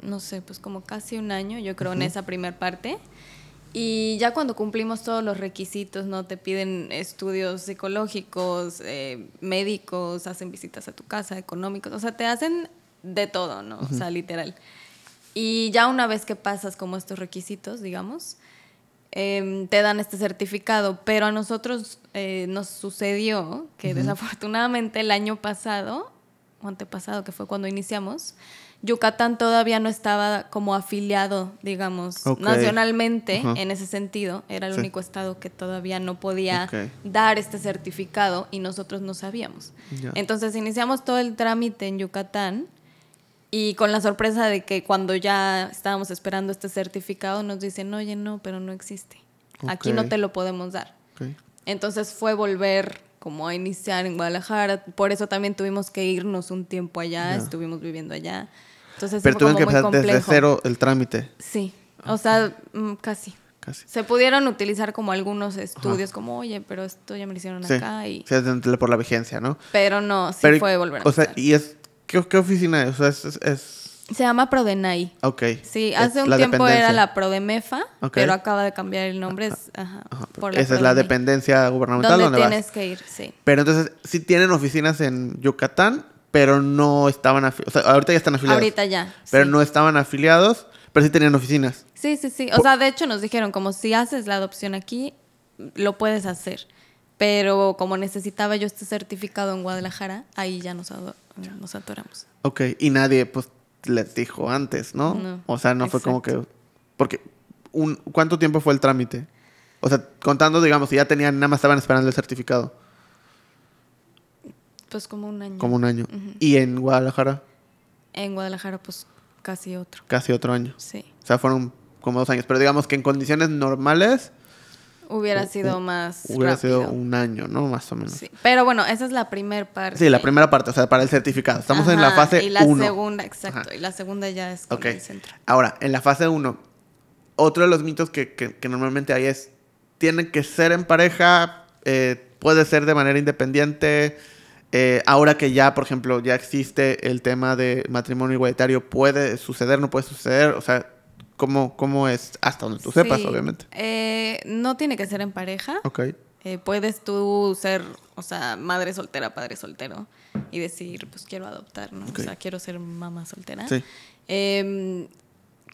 no sé, pues como casi un año, yo creo, en esa primer parte. Y ya cuando cumplimos todos los requisitos, ¿no? Te piden estudios psicológicos, eh, médicos, hacen visitas a tu casa, económicos, o sea, te hacen de todo, ¿no? O sea, literal. Y ya una vez que pasas como estos requisitos, digamos, em, te dan este certificado, pero a nosotros eh, nos sucedió que desafortunadamente el año pasado, o antepasado, que fue cuando iniciamos, Yucatán todavía no estaba como afiliado, digamos, nacionalmente en ese sentido. Era el Sí. único estado que todavía no podía dar este certificado y nosotros no sabíamos. Entonces iniciamos todo el trámite en Yucatán y con la sorpresa de que cuando ya estábamos esperando este certificado nos dicen, oye, no, pero no existe. Aquí no te lo podemos dar. ok. Entonces fue volver como a iniciar en Guadalajara. Por eso también tuvimos que irnos un tiempo allá, estuvimos viviendo allá. Entonces Pero como que empezar desde cero el trámite, Sí, o sea, mm, casi. casi. Se pudieron utilizar como algunos estudios, como, oye, pero esto ya me lo hicieron Sí, acá. Y... sí, por la vigencia, ¿no? Pero no, sí Pero, fue volver a O sea. ¿y es qué, qué oficina es? O sea, es, es, es- Se llama Prodenai. ok. Sí, hace un tiempo era la Prodemefa, Ok. pero acaba de cambiar el nombre. Es, ajá, Ajá, por Esa es la dependencia gubernamental Donde vas. tienes que ir, sí. Pero entonces, sí tienen oficinas en Yucatán, pero no estaban afiliados. O sea, ahorita ya están afiliados. Ahorita ya. Pero sí. no estaban afiliados, pero sí tenían oficinas. Sí, sí, sí. O sea, de hecho nos dijeron, como si haces la adopción aquí, lo puedes hacer. Pero como necesitaba yo este certificado en Guadalajara, ahí ya nos, nos atoramos. Ok, y nadie, pues, les dijo antes, ¿no? No, o sea, no fue como que... Porque, un, ¿cuánto tiempo fue el trámite? O sea, contando, digamos, si ya tenían, nada más estaban esperando el certificado, Pues como un año. como un año. Y en Guadalajara, En Guadalajara, pues casi otro. casi otro año. Sí. O sea, fueron como dos años. Pero digamos que en condiciones normales Hubiera sido más hubiera sido un año, ¿no? Más o menos. Sí. Pero bueno, esa es la primera parte. Sí, la primera parte, o sea, para el certificado. Estamos en la fase Y la 1. segunda, exacto. Ajá. Y la segunda ya es con el centro. Ahora, en la fase 1, otro de los mitos que, que- que normalmente hay es, tienen que ser en pareja, eh, puede ser de manera independiente. eh, ahora que ya, por ejemplo, ya existe el tema de matrimonio igualitario, ¿puede suceder, no puede suceder? O sea, ¿cómo, cómo es? Hasta donde tú sepas, Sí, obviamente. eh, no tiene que ser en pareja. Ok. Eh, puedes tú ser, o sea, madre soltera, padre soltero y decir, pues quiero adoptar, ¿no? O sea, quiero ser mamá soltera. Sí. Em,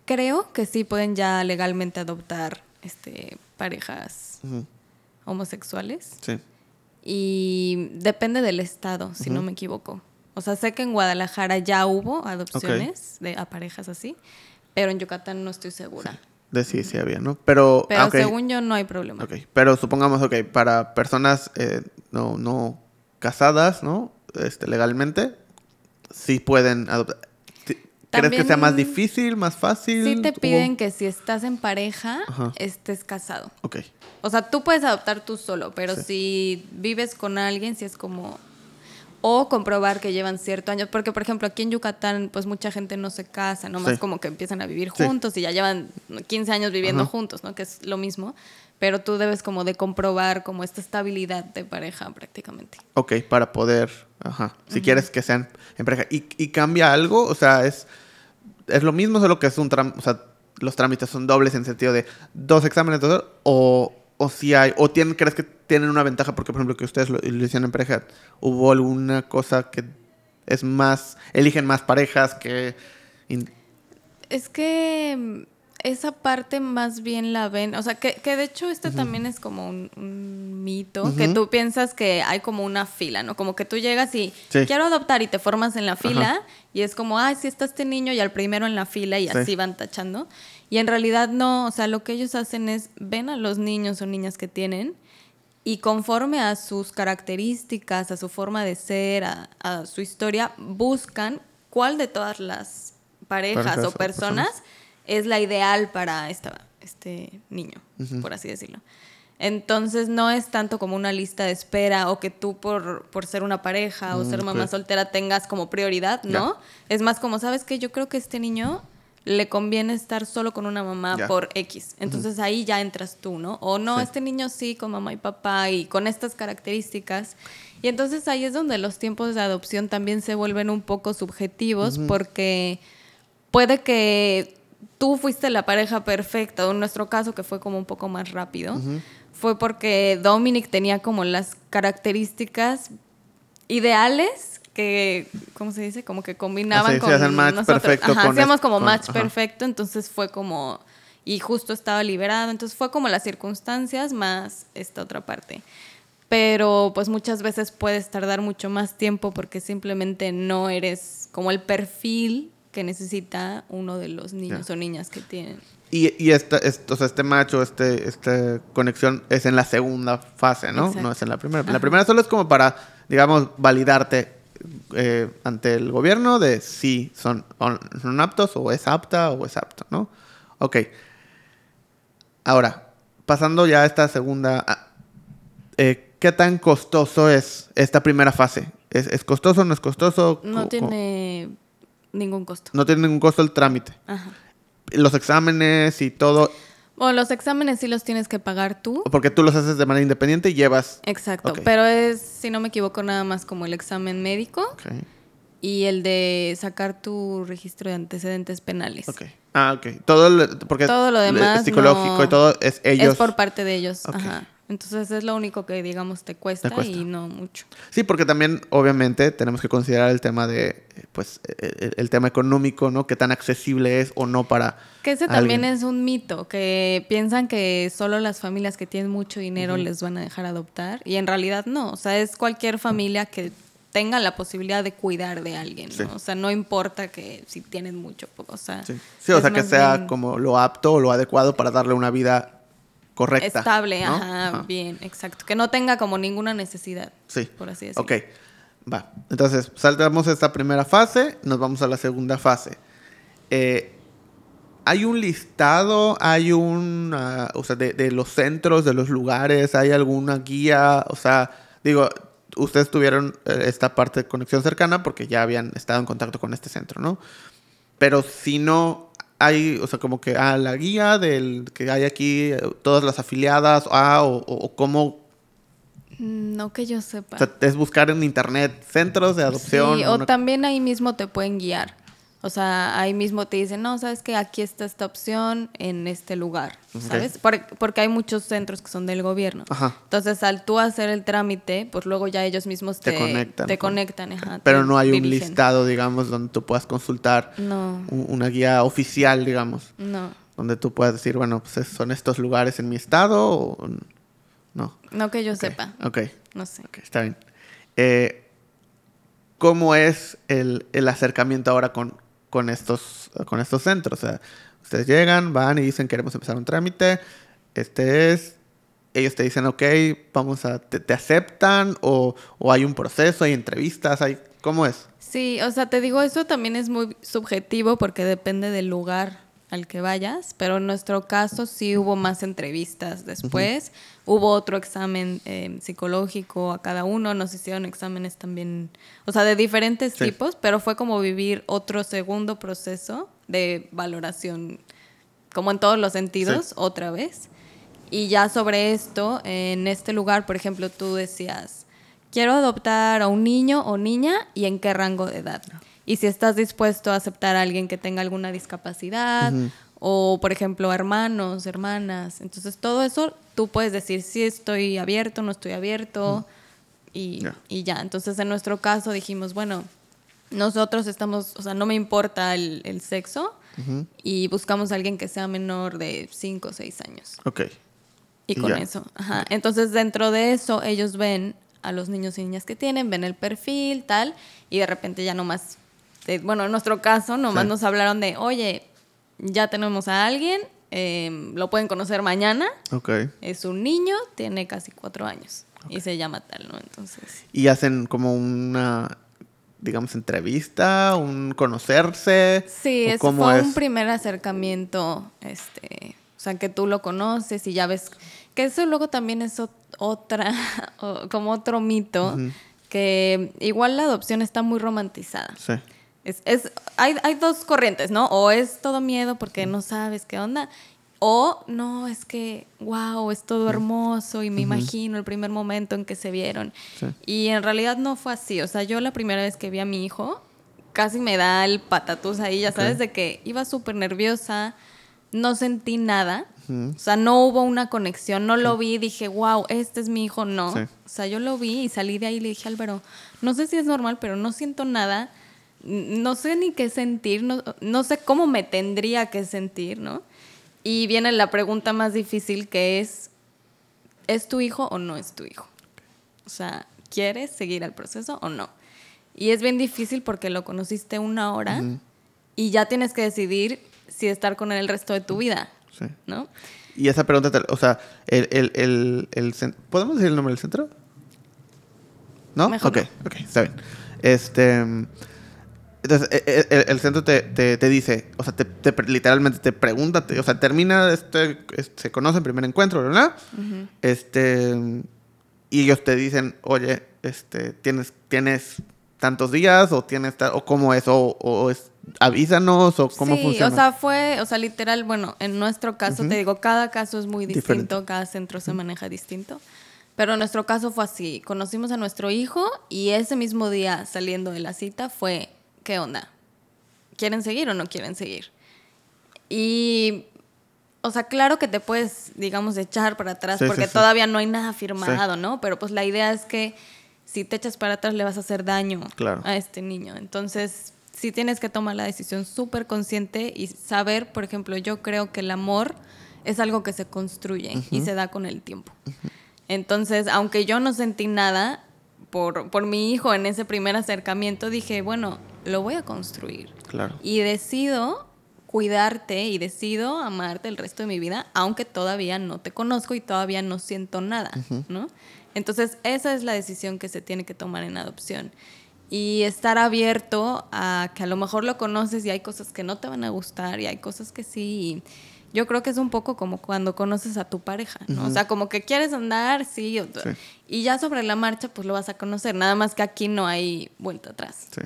creo que sí pueden ya legalmente adoptar este, parejas homosexuales Sí. y depende del estado, si no me equivoco. O sea, sé que en Guadalajara ya hubo adopciones de, a parejas así, pero en Yucatán no estoy segura. De sí, sí había, ¿no? Pero, Pero ah, según yo no hay problema. Ok, pero supongamos, ok, para personas eh, no, no casadas, ¿no? Este, legalmente, sí pueden adoptar. ¿Crees que sea más difícil, más fácil? Sí te piden que si estás en pareja, Ajá. estés casado. Ok, O sea, tú puedes adoptar tú solo, pero Sí. si vives con alguien, si es como... O comprobar que llevan cierto año. Porque, por ejemplo, aquí en Yucatán, pues mucha gente no se casa, nomás Sí. como que empiezan a vivir Sí. juntos y ya llevan 15 años viviendo Ajá. juntos, ¿no? Que es lo mismo. Pero tú debes como de comprobar como esta estabilidad de pareja prácticamente. ok, para poder, ajá, si quieres que sean en pareja. ¿Y, y cambia algo? O sea, es, es lo mismo, solo que es un trámite, o sea, los trámites son dobles en sentido de dos exámenes, dos, o, o si hay, o tienen, crees que tienen una ventaja porque, por ejemplo, que ustedes lo, lo hicieron en pareja, ¿hubo alguna cosa que es más, eligen más parejas que... Es que mm, esa parte más bien la ven, o sea, que, que de hecho este también es como un, un mito, que tú piensas que hay como una fila, ¿no? Como que tú llegas y Sí. quiero adoptar y te formas en la fila y es como, ay, sí está este niño y al primero en la fila y Sí. así van tachando. Y en realidad no, o sea, lo que ellos hacen es ven a los niños o niñas que tienen y conforme a sus características, a su forma de ser, a, a su historia, buscan cuál de todas las parejas, Parejas o personas, personas. es la ideal para esta, este niño, por así decirlo. Entonces no es tanto como una lista de espera o que tú por, por ser una pareja o Mm, ser mamá soltera tengas como prioridad, ¿no? Es más como, ¿sabes qué? Yo creo que este niño le conviene estar solo con una mamá por X. Entonces ahí ya entras tú, ¿no? O no, Sí. este niño sí con mamá y papá y con estas características. Y entonces ahí es donde los tiempos de adopción también se vuelven un poco subjetivos porque puede que tú fuiste la pareja perfecta, o en nuestro caso que fue como un poco más rápido, fue porque Dominic tenía como las características ideales que, ¿cómo se dice? Como que combinaban con hacen match nosotros. perfecto Ajá, con hacíamos como con- match ajá. perfecto, entonces fue como y justo estaba liberado, entonces fue como las circunstancias más esta otra parte. Pero pues muchas veces puedes tardar mucho más tiempo porque simplemente no eres como el perfil que necesita uno de los niños Ya. o niñas que tienen. Y, y esta, est- o sea, este macho, este, esta conexión es en la segunda fase, ¿no? Exacto. No es en la primera. La Ajá. primera solo es como para, digamos, validarte eh, ante el gobierno de si son, son aptos o es apta o es apto, ¿no? Ok. Ahora, pasando ya a esta segunda, eh, ¿qué tan costoso es esta primera fase? ¿Es, es costoso o no es costoso? No tiene ningún costo. co- no tiene ningún costo el trámite. Ajá. Los exámenes y todo, Bueno, los exámenes sí los tienes que pagar tú. Porque tú los haces de manera independiente y llevas. Exacto, pero es, si no me equivoco, nada más como el examen médico Ok. y el de sacar tu registro de antecedentes penales. ok. Ah, ok. Todo, lo- porque Todo lo demás es psicológico no- y todo es ellos. Es por parte de ellos. Ok. Ajá. Entonces es lo único que, digamos, te cuesta, Te cuesta. y no mucho. Sí, porque también, obviamente, tenemos que considerar el tema de, pues, eh, el, el tema económico, ¿no? Qué tan accesible es o no para. Que ese también es un mito, que piensan que solo las familias que tienen mucho dinero les van a dejar adoptar y en realidad no, o sea, es cualquier familia que tenga la posibilidad de cuidar de alguien, ¿no? Sí. O sea, no importa que si tienen mucho, o sea, Sí, Sí, o sea, que sea bien como lo apto o lo adecuado para darle una vida correcta. estable, ¿no? ajá, Ajá. bien, exacto, que no tenga como ninguna necesidad, Sí. por así decirlo. Ok, va. Entonces, saltamos esta primera fase, nos vamos a la segunda fase. Eh, ¿Hay un listado, hay un, ah, o sea, de, de los centros, de los lugares, hay alguna guía? O sea, digo, ustedes tuvieron eh, esta parte de conexión cercana porque ya habían estado en contacto con este centro, ¿no? Pero si no hay, o sea, como que, ah, la guía del que hay aquí, eh, todas las afiliadas, ah, o, o- cómo Mm, No que yo sepa. o sea, es buscar en internet centros de adopción. Sí, o una- también ahí mismo te pueden guiar. O sea, ahí mismo te dicen, no, sabes que aquí está esta opción en este lugar. ¿sabes? Por- porque hay muchos centros que son del gobierno. Ajá. Entonces, al tú hacer el trámite, pues luego ya ellos mismos Te te, conectan te con- conectan. ajá, Pero te no hay un listado, digamos, donde tú puedas consultar No, una guía oficial, digamos, no, donde tú puedas decir, bueno, pues es- son estos lugares en mi estado o no. no que yo sepa, Ok, no sé. ok, está bien. Eh, ¿Cómo es el, el acercamiento ahora con, con, estos, con estos centros? O sea, ustedes llegan, van y dicen, queremos empezar un trámite, este es, ellos te dicen, ok, vamos a, te, te aceptan o, o hay un proceso, hay entrevistas, hay, ¿cómo es? Sí, o sea, te digo, eso también es muy subjetivo porque depende del lugar al que vayas, pero en nuestro caso sí hubo más entrevistas después, hubo otro examen eh, psicológico a cada uno, nos hicieron exámenes también, o sea, de diferentes Sí. tipos, pero fue como vivir otro segundo proceso de valoración, como en todos los sentidos, Sí. otra vez. Y ya sobre esto, en este lugar, por ejemplo, tú decías, quiero adoptar a un niño o niña y en qué rango de edad. Y si estás dispuesto a aceptar a alguien que tenga alguna discapacidad o, por ejemplo, hermanos, hermanas. Entonces, todo eso tú puedes decir si estoy abierto, no estoy abierto y, Ya. y ya. Entonces, en nuestro caso dijimos, bueno, nosotros estamos, o sea, no me importa el, el sexo, y buscamos a alguien que sea menor de 5 o 6 años. Ok. Y con eso. Ajá. Entonces, dentro de eso, ellos ven a los niños y niñas que tienen, ven el perfil, tal, y de repente ya nomás, eh, bueno, en nuestro caso, nomás Sí. nos hablaron de, oye, ya tenemos a alguien, eh, lo pueden conocer mañana, Ok. es un niño, tiene casi cuatro años, y se llama tal, ¿no? Entonces, Y hacen como una, digamos, entrevista, un conocerse. sí, ¿o eso cómo fue es? un primer acercamiento, este, o sea, que tú lo conoces y ya ves, que eso luego también es ot- otra, como otro mito, que igual la adopción está muy romantizada. Sí. Es, es- hay, hay dos corrientes, ¿no? O es todo miedo porque no sabes qué onda, o no, es que, wow, es todo hermoso y me imagino el primer momento en que se vieron. Sí. Y en realidad no fue así. O sea, yo la primera vez que vi a mi hijo, casi me da el patatús ahí, ya sabes, de que iba súper nerviosa, no sentí nada. O sea, no hubo una conexión, no lo vi, dije, wow, este es mi hijo, no. Sí. O sea, yo lo vi y salí de ahí y le dije, Álvaro, no sé si es normal, pero no siento nada, no sé ni qué sentir, no, no sé cómo me tendría que sentir, ¿no? Y viene la pregunta más difícil que es, ¿es tu hijo o no es tu hijo? O sea, ¿quieres seguir el proceso o no? Y es bien difícil porque lo conociste una hora y ya tienes que decidir si estar con él el resto de tu vida, Sí. ¿no? Y esa pregunta, o sea, el, el, el, ¿podemos decir el nombre del centro? ¿No? Mejor ok, ok, está bien. Este, entonces, e- e- el, el centro te, te, te dice, o sea, te, te literalmente te pregunta, te- o sea, termina, este, este, se conoce el primer encuentro, ¿verdad? Este, y ellos te dicen, oye, este, tienes, tienes tantos días o tienes, o cómo es, o, o es, avísanos, o cómo sí, funciona. o sea, fue, o sea, literal, bueno, en nuestro caso, te digo, cada caso es muy distinto, Diferente. cada centro se maneja distinto. Pero en nuestro caso fue así, conocimos a nuestro hijo y ese mismo día saliendo de la cita fue, ¿qué onda? ¿Quieren seguir o no quieren seguir? Y, o sea, claro que te puedes, digamos, echar para atrás Sí, porque sí. todavía no hay nada firmado, ¿no? Pero pues la idea es que si te echas para atrás le vas a hacer daño Claro. a este niño. Entonces, sí tienes que tomar la decisión súper consciente y saber, por ejemplo, yo creo que el amor es algo que se construye y se da con el tiempo. Entonces, aunque yo no sentí nada por, por mi hijo en ese primer acercamiento, dije, bueno, lo voy a construir. Claro. Y decido cuidarte y decido amarte el resto de mi vida, aunque todavía no te conozco y todavía no siento nada, ¿no? Entonces, esa es la decisión que se tiene que tomar en adopción. Y estar abierto a que a lo mejor lo conoces y hay cosas que no te van a gustar y hay cosas que sí. Y yo creo que es un poco como cuando conoces a tu pareja, ¿no? O sea, como que quieres andar, sí, Sí. y ya sobre la marcha pues lo vas a conocer, nada más que aquí no hay vuelta atrás. Sí.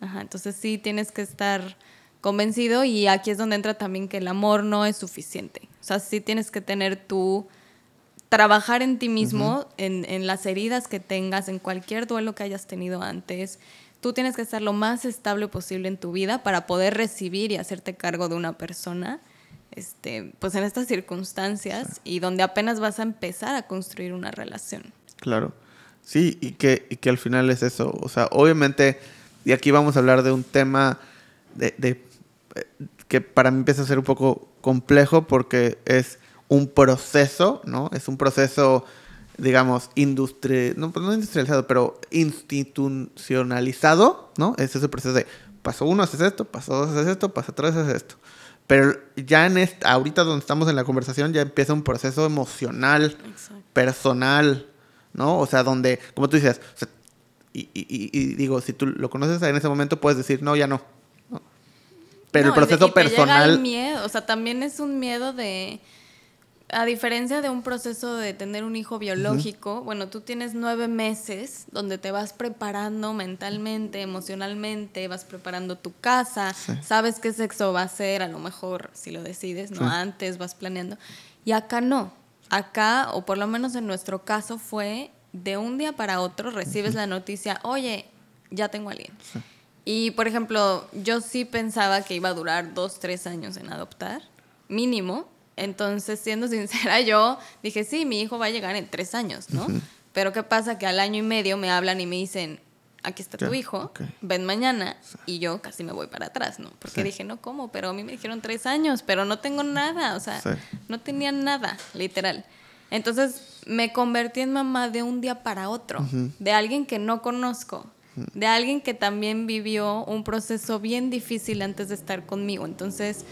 Ajá, entonces sí tienes que estar convencido y aquí es donde entra también que el amor no es suficiente. O sea, sí tienes que tener tú, trabajar en ti mismo, en, en las heridas que tengas, en cualquier duelo que hayas tenido antes. Tú tienes que estar lo más estable posible en tu vida para poder recibir y hacerte cargo de una persona, este, pues en estas circunstancias y donde apenas vas a empezar a construir una relación. Claro. Sí, y que, y que al final es eso. O sea, obviamente, y aquí vamos a hablar de un tema de, de, eh, que para mí empieza a ser un poco complejo porque es un proceso, ¿no? Es un proceso, digamos, industri no, pues no industrializado, pero institucionalizado, ¿no? Es ese proceso de paso uno haces esto, paso dos haces esto, paso tres haces esto. Pero ya en esta, ahorita donde estamos en la conversación ya empieza un proceso emocional, Exacto. personal, ¿no? O sea, donde, como tú dices, o sea, y, y- y- digo, si tú lo conoces en ese momento, puedes decir, no, ya no. ¿no? Pero No, el proceso y te llega personal, el miedo, o sea, también es un miedo de, a diferencia de un proceso de tener un hijo biológico, bueno, tú tienes nueve meses donde te vas preparando mentalmente, emocionalmente, vas preparando tu casa, sabes qué sexo va a ser, a lo mejor si lo decides, no Sí. antes vas planeando. Y acá no, acá, o por lo menos en nuestro caso fue de un día para otro recibes la noticia, oye, ya tengo a alguien. Y, por ejemplo, yo sí pensaba que iba a durar dos, tres años en adoptar, mínimo. Entonces, siendo sincera, yo dije, sí, mi hijo va a llegar en tres años, ¿no? Pero ¿qué pasa? Que al año y medio me hablan y me dicen, aquí está tu hijo, ven mañana, y yo casi me voy para atrás, ¿no? Porque Sí. dije, no, ¿cómo? Pero a mí me dijeron tres años, pero no tengo nada, o sea, no tenía nada, literal. Entonces me convertí en mamá de un día para otro, de alguien que no conozco, de alguien que también vivió un proceso bien difícil antes de estar conmigo. Entonces,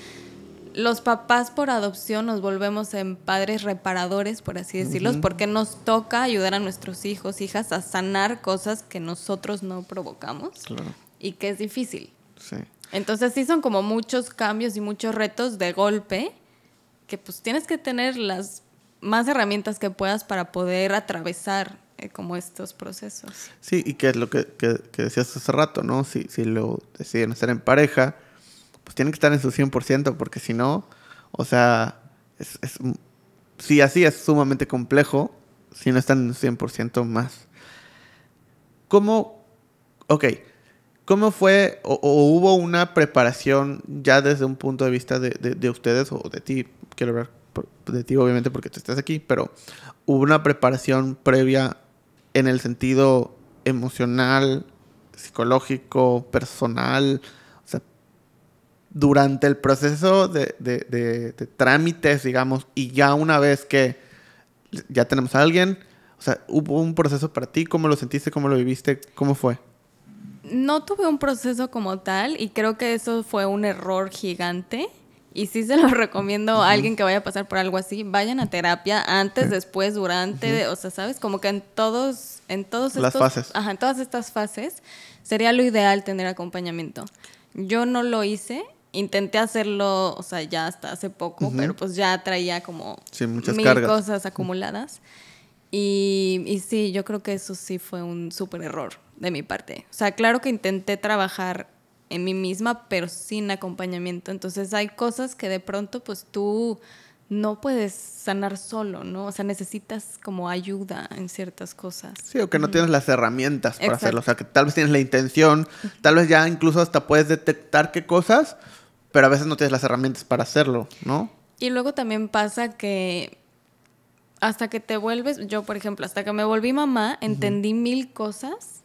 los papás por adopción nos volvemos en padres reparadores, por así decirlos, porque nos toca ayudar a nuestros hijos, hijas a sanar cosas que nosotros no provocamos Claro. y que es difícil. Sí. Entonces sí son como muchos cambios y muchos retos de golpe que pues tienes que tener las más herramientas que puedas para poder atravesar eh, como estos procesos. Sí, y que es lo que, que- decías hace rato, ¿no? Si, si lo deciden hacer en pareja, pues tienen que estar en su 100%, porque si no, o sea, es, es, sí, así es sumamente complejo, si no están en su 100% más. ¿Cómo, ok, cómo fue o, hubo una preparación ya desde un punto de vista de, de- de ustedes o de ti? Quiero por- de ti, obviamente, porque tú estás aquí, pero hubo una preparación previa en el sentido emocional, psicológico, personal, o sea, durante el proceso de, de- trámites, digamos, y ya una vez que ya tenemos a alguien, o sea, hubo un proceso para ti, ¿cómo lo sentiste, cómo lo viviste, cómo fue? No tuve un proceso como tal y creo que eso fue un error gigante. Y sí se lo recomiendo a alguien que vaya a pasar por algo así. Vayan a terapia antes, después, durante, o sea, ¿sabes? Como que en todos, en todos Las estos, fases. Ajá, en todas estas fases sería lo ideal tener acompañamiento. Yo no lo hice, intenté hacerlo, o sea, ya hasta hace poco, pero pues ya traía como Sí, muchas mil cargas. cosas acumuladas. Y, y sí, yo creo que eso sí fue un súper error de mi parte. O sea, claro que intenté trabajar en mí misma, pero sin acompañamiento. Entonces hay cosas que de pronto pues tú no puedes sanar solo, ¿no? O sea, necesitas como ayuda en ciertas cosas. Sí, o que no tienes las herramientas para Exacto. hacerlo, o sea, que tal vez tienes la intención, tal vez ya incluso hasta puedes detectar qué cosas, pero a veces no tienes las herramientas para hacerlo, ¿no? Y luego también pasa que hasta que te vuelves, yo por ejemplo, hasta que me volví mamá, entendí mil cosas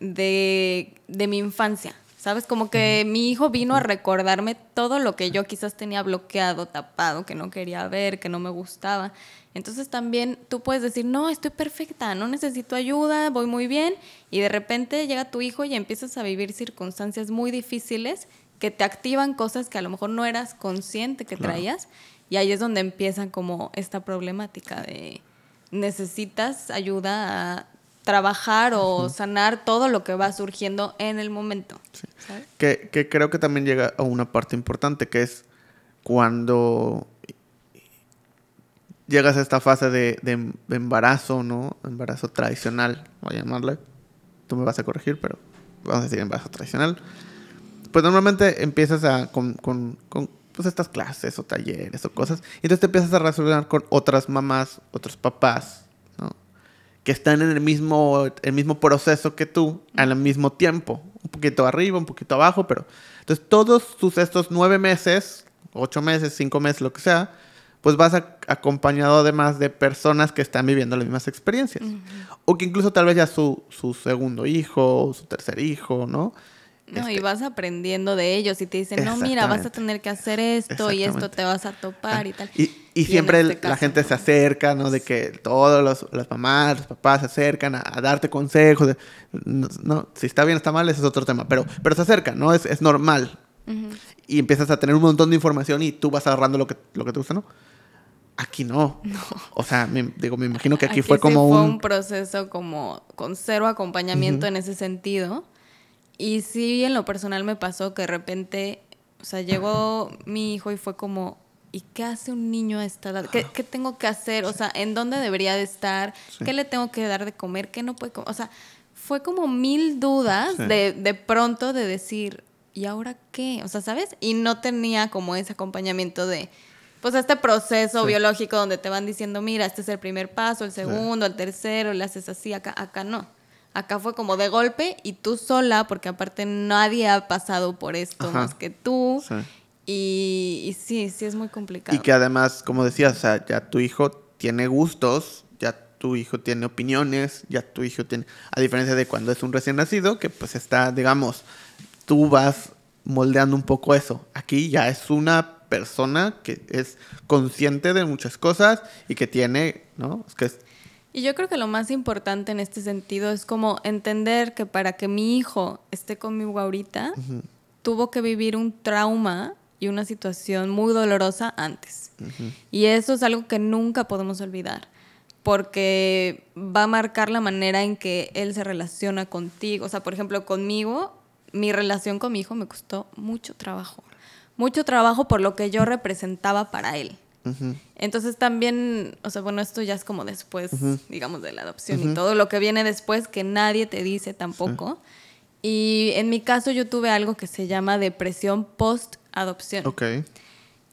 de, de mi infancia. ¿Sabes? Como que mi hijo vino a recordarme todo lo que yo quizás tenía bloqueado, tapado, que no quería ver, que no me gustaba. Entonces también tú puedes decir, no, estoy perfecta, no necesito ayuda, voy muy bien. Y de repente llega tu hijo y empiezas a vivir circunstancias muy difíciles que te activan cosas que a lo mejor no eras consciente que traías. Y ahí es donde empieza como esta problemática de necesitas ayuda a trabajar o sanar todo lo que va surgiendo en el momento. Que, que creo que también llega a una parte importante, que es cuando llegas a esta fase de, de- de embarazo, ¿no? Embarazo tradicional, voy a llamarle. Tú me vas a corregir, pero vamos a decir embarazo tradicional. Pues normalmente empiezas a, con, con- con, pues estas clases o talleres o cosas, y entonces te empiezas a relacionar con otras mamás, otros papás. Que están en el mismo, el mismo proceso que tú al mismo tiempo. Un poquito arriba, un poquito abajo, pero... Entonces todos tus estos nueve meses, ocho meses, cinco meses, lo que sea, pues vas a- acompañado además de personas que están viviendo las mismas experiencias. O que incluso tal vez ya su, su segundo hijo, su tercer hijo, ¿no? No, Este, y vas aprendiendo de ellos y te dicen, no, mira, vas a tener que hacer esto y esto te vas a topar y tal. Y, y en siempre este el- caso, la gente no. se acerca, ¿no? De que todos los, las mamás, los papás se acercan a, a darte consejos. de- no, no, si está bien está mal, ese es otro tema. Pero, pero se acercan, ¿no? Es, es normal. Y empiezas a tener un montón de información y tú vas agarrando lo que, lo que te gusta, ¿no? Aquí no. O sea, me, digo, me imagino que aquí, fue sí como fue un... un proceso como con cero acompañamiento en ese sentido. Y sí, en lo personal me pasó que de repente, o sea, llegó mi hijo y fue como, ¿y qué hace un niño a esta edad? ¿Qué, qué tengo que hacer? O sea, ¿en dónde debería de estar? Sí. ¿Qué le tengo que dar de comer? ¿Qué no puede comer? O sea, fue como mil dudas Sí. de, de pronto de decir, ¿y ahora qué? O sea, ¿sabes? Y no tenía como ese acompañamiento de, pues este proceso Sí. biológico donde te van diciendo, mira, este es el primer paso, el segundo, el tercero, le haces así, acá, acá no. Acá fue como de golpe y tú sola, porque aparte nadie ha pasado por esto Ajá. más que tú. Sí. Y, y sí, sí es muy complicado. Y que además, como decías, o sea, ya tu hijo tiene gustos, ya tu hijo tiene opiniones, ya tu hijo tiene, a diferencia de cuando es un recién nacido, que pues está, digamos, tú vas moldeando un poco eso. Aquí ya es una persona que es consciente de muchas cosas y que tiene, ¿no? Es que es- Y yo creo que lo más importante en este sentido es como entender que para que mi hijo esté conmigo ahorita, tuvo que vivir un trauma y una situación muy dolorosa antes. Y eso es algo que nunca podemos olvidar, porque va a marcar la manera en que él se relaciona contigo. O sea, por ejemplo, conmigo, mi relación con mi hijo me costó mucho trabajo. Mucho trabajo por lo que yo representaba para él. Entonces también, o sea, bueno, esto ya es como después, digamos, de la adopción y todo lo que viene después que nadie te dice tampoco. Y en mi caso yo tuve algo que se llama depresión post-adopción, Ok.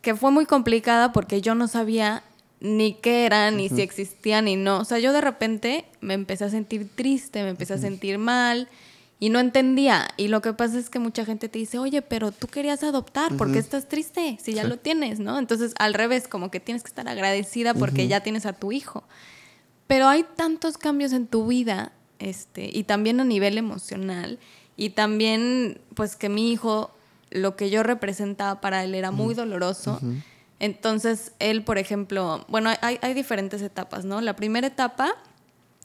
que fue muy complicada porque yo no sabía ni qué era, ni si existía, ni no. O sea, yo de repente me empecé a sentir triste, me empecé a sentir mal y no entendía. Y lo que pasa es que mucha gente te dice, oye, pero tú querías adoptar, ¿por qué estás triste si ya Sí. lo tienes, no? Entonces, al revés, como que tienes que estar agradecida porque ya tienes a tu hijo. Pero hay tantos cambios en tu vida, este, y también a nivel emocional, y también, pues, que mi hijo, lo que yo representaba para él era muy doloroso. Entonces, él, por ejemplo, bueno, hay, hay diferentes etapas, ¿no? La primera etapa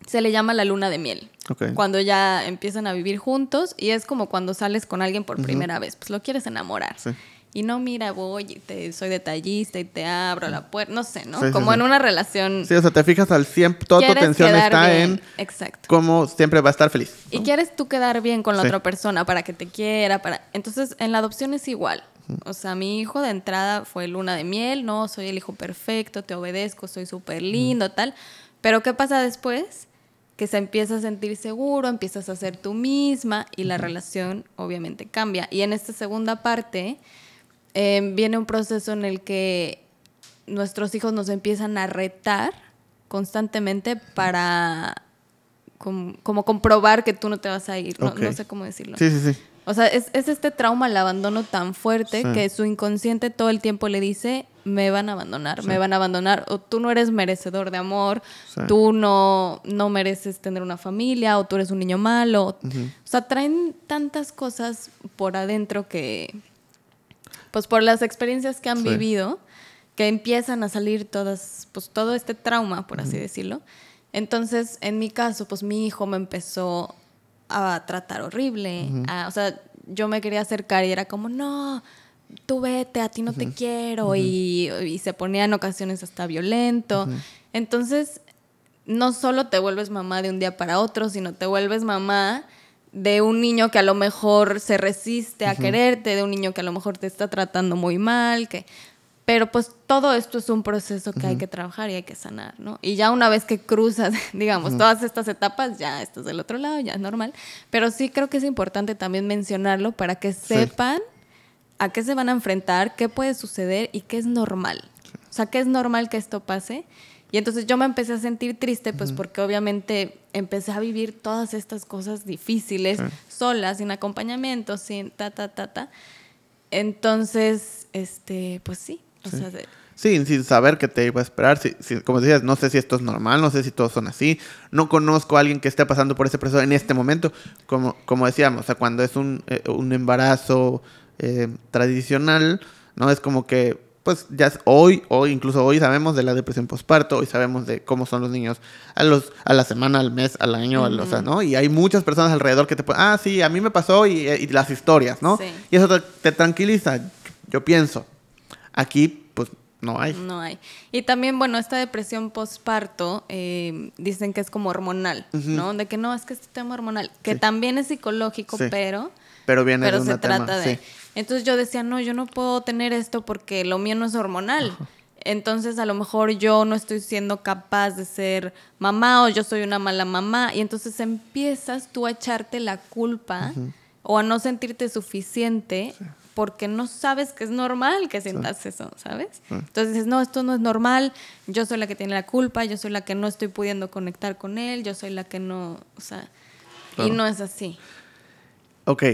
se le llama la luna de miel. Ok. Cuando ya empiezan a vivir juntos y es como cuando sales con alguien por primera vez, pues lo quieres enamorar. Sí. Y no, mira, voy y te, soy detallista y te abro la puerta, no sé, ¿no? Sí, como sí. en una relación. Sí, o sea, te fijas al 100, toda tu atención está bien. en Exacto. cómo siempre va a estar feliz. Y quieres tú quedar bien con la otra persona para que te quiera, para... Entonces, en la adopción es igual. O sea, mi hijo de entrada fue luna de miel, no, soy el hijo perfecto, te obedezco, soy súper lindo, tal. Pero ¿qué pasa después? Que se empieza a sentir seguro, empiezas a ser tú misma y la relación obviamente cambia. Y en esta segunda parte eh, viene un proceso en el que nuestros hijos nos empiezan a retar constantemente para com- como comprobar que tú no te vas a ir. No, no sé cómo decirlo. Sí, sí, sí. O sea, es, es este trauma al abandono tan fuerte Sí. que su inconsciente todo el tiempo le dice, me van a abandonar, me van a abandonar, o tú no eres merecedor de amor, Sí. tú no, no mereces tener una familia, o tú eres un niño malo. O sea, traen tantas cosas por adentro que, pues por las experiencias que han vivido, que empiezan a salir todas, pues todo este trauma, por así decirlo. Entonces, en mi caso, pues mi hijo me empezó a tratar horrible. a- o sea, yo me quería acercar y era como, no, tú vete, a ti no te quiero. y, y se ponía en ocasiones hasta violento. Entonces, no solo te vuelves mamá de un día para otro, sino te vuelves mamá de un niño que a lo mejor se resiste a quererte, de un niño que a lo mejor te está tratando muy mal, que pero pues todo esto es un proceso que hay que trabajar y hay que sanar, ¿no? Y ya una vez que cruzas, digamos, todas estas etapas, ya estás del otro lado, ya es normal. Pero sí creo que es importante también mencionarlo para que sepan a qué se van a enfrentar, qué puede suceder y qué es normal. O sea, qué es normal que esto pase. Y entonces yo me empecé a sentir triste, pues porque obviamente empecé a vivir todas estas cosas difíciles, sola, sin acompañamiento, sin ta, ta, ta, ta. Entonces, este, pues sí. O sea, de- Sí, sin saber qué te iba a esperar. Sí, sí, como decías, no sé si esto es normal, no sé si todos son así. No conozco a alguien que esté pasando por ese proceso en este momento. Como, como decíamos, o sea, cuando es un, eh, un embarazo eh, tradicional, ¿no? Es como que, pues ya hoy, hoy, incluso hoy sabemos de la depresión postparto, hoy sabemos de cómo son los niños a, los, a la semana, al mes, al año, al- o sea, ¿no? Y hay muchas personas alrededor que te pueden, ah, sí, a mí me pasó y, y las historias, ¿no? Sí. Y eso te, te tranquiliza, yo pienso. Aquí, pues, no hay. no hay. Y también, bueno, esta depresión postparto eh, dicen que es como hormonal, ¿no? De que no, es que este tema hormonal, que Sí. también es psicológico, Sí. pero... Pero viene pero de se un tema, trata de... sí. Entonces yo decía, no, yo no puedo tener esto porque lo mío no es hormonal. Entonces a lo mejor yo no estoy siendo capaz de ser mamá o yo soy una mala mamá. Y entonces empiezas tú a echarte la culpa o a no sentirte suficiente porque no sabes que es normal que sientas eso, ¿sabes? Entonces dices, no, esto no es normal, yo soy la que tiene la culpa, yo soy la que no estoy pudiendo conectar con él, yo soy la que no, o sea, y no es así. Ok,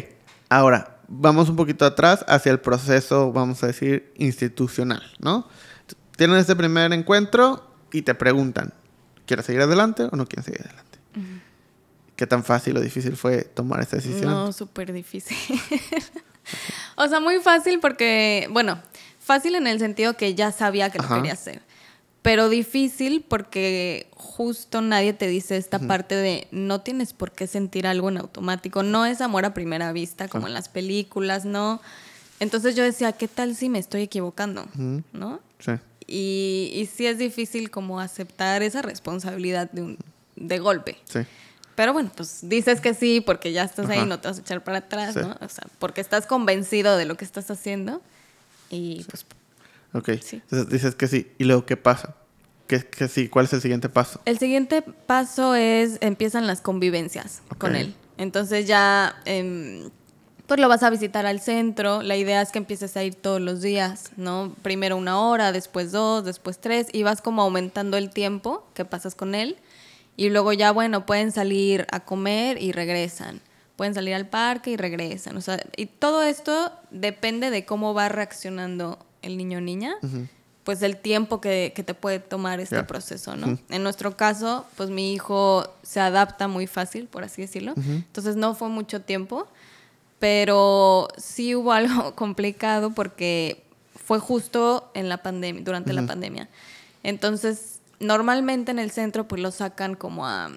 ahora vamos un poquito atrás hacia el proceso, vamos a decir, institucional, ¿no? Tienen este primer encuentro y te preguntan, ¿quieres seguir adelante o no quieres seguir adelante? ¿Qué tan fácil o difícil fue tomar esa decisión? No, súper difícil. o sea, muy fácil porque, bueno, fácil en el sentido que ya sabía que lo Ajá. quería hacer. Pero difícil porque justo nadie te dice esta parte de no tienes por qué sentir algo en automático. No es amor a primera vista como en las películas, no. Entonces yo decía, ¿qué tal si me estoy equivocando? ¿No? Sí. Y, y sí es difícil como aceptar esa responsabilidad de, un, de golpe. Sí. Pero bueno, pues dices que sí porque ya estás ahí, no te vas a echar para atrás, Sí. ¿no? O sea, porque estás convencido de lo que estás haciendo. Y pues Ok. Sí. Entonces dices que sí. ¿Y luego qué pasa? ¿Qué, qué sí? ¿Cuál es el siguiente paso? el siguiente paso es, empiezan las convivencias con él. Entonces ya, em, pues lo vas a visitar al centro. La idea es que empieces a ir todos los días, ¿no? Primero una hora, después dos, después tres, y vas como aumentando el tiempo que pasas con él. Y luego ya, bueno, pueden salir a comer y regresan. Pueden salir al parque y regresan. O sea, y todo esto depende de cómo va reaccionando el niño o niña. Pues el tiempo que, que te puede tomar este Ya. proceso, ¿no? En nuestro caso, pues mi hijo se adapta muy fácil, por así decirlo. Entonces no fue mucho tiempo, pero sí hubo algo complicado porque fue justo en la pandemia, durante la pandemia. Entonces, normalmente en el centro pues lo sacan como a,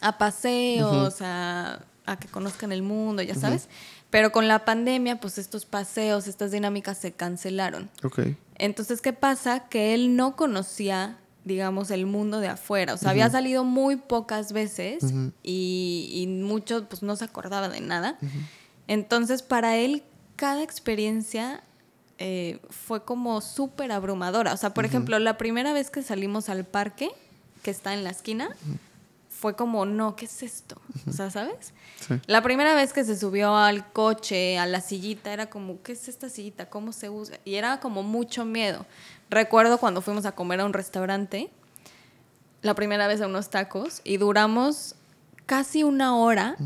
a paseos, a, a que conozcan el mundo, ya sabes. Pero con la pandemia, pues estos paseos, estas dinámicas se cancelaron. Ok. Entonces, ¿qué pasa? Que él no conocía, digamos, el mundo de afuera. O sea, había salido muy pocas veces y, y mucho, pues no se acordaba de nada. Entonces, para él, cada experiencia eh, fue como súper abrumadora. O sea, por ejemplo, la primera vez que salimos al parque, que está en la esquina, fue como, no, ¿qué es esto? O sea, ¿sabes? Sí. La primera vez que se subió al coche, a la sillita, era como, ¿qué es esta sillita? ¿Cómo se usa? Y era como mucho miedo. Recuerdo cuando fuimos a comer a un restaurante, la primera vez a unos tacos, y duramos casi una hora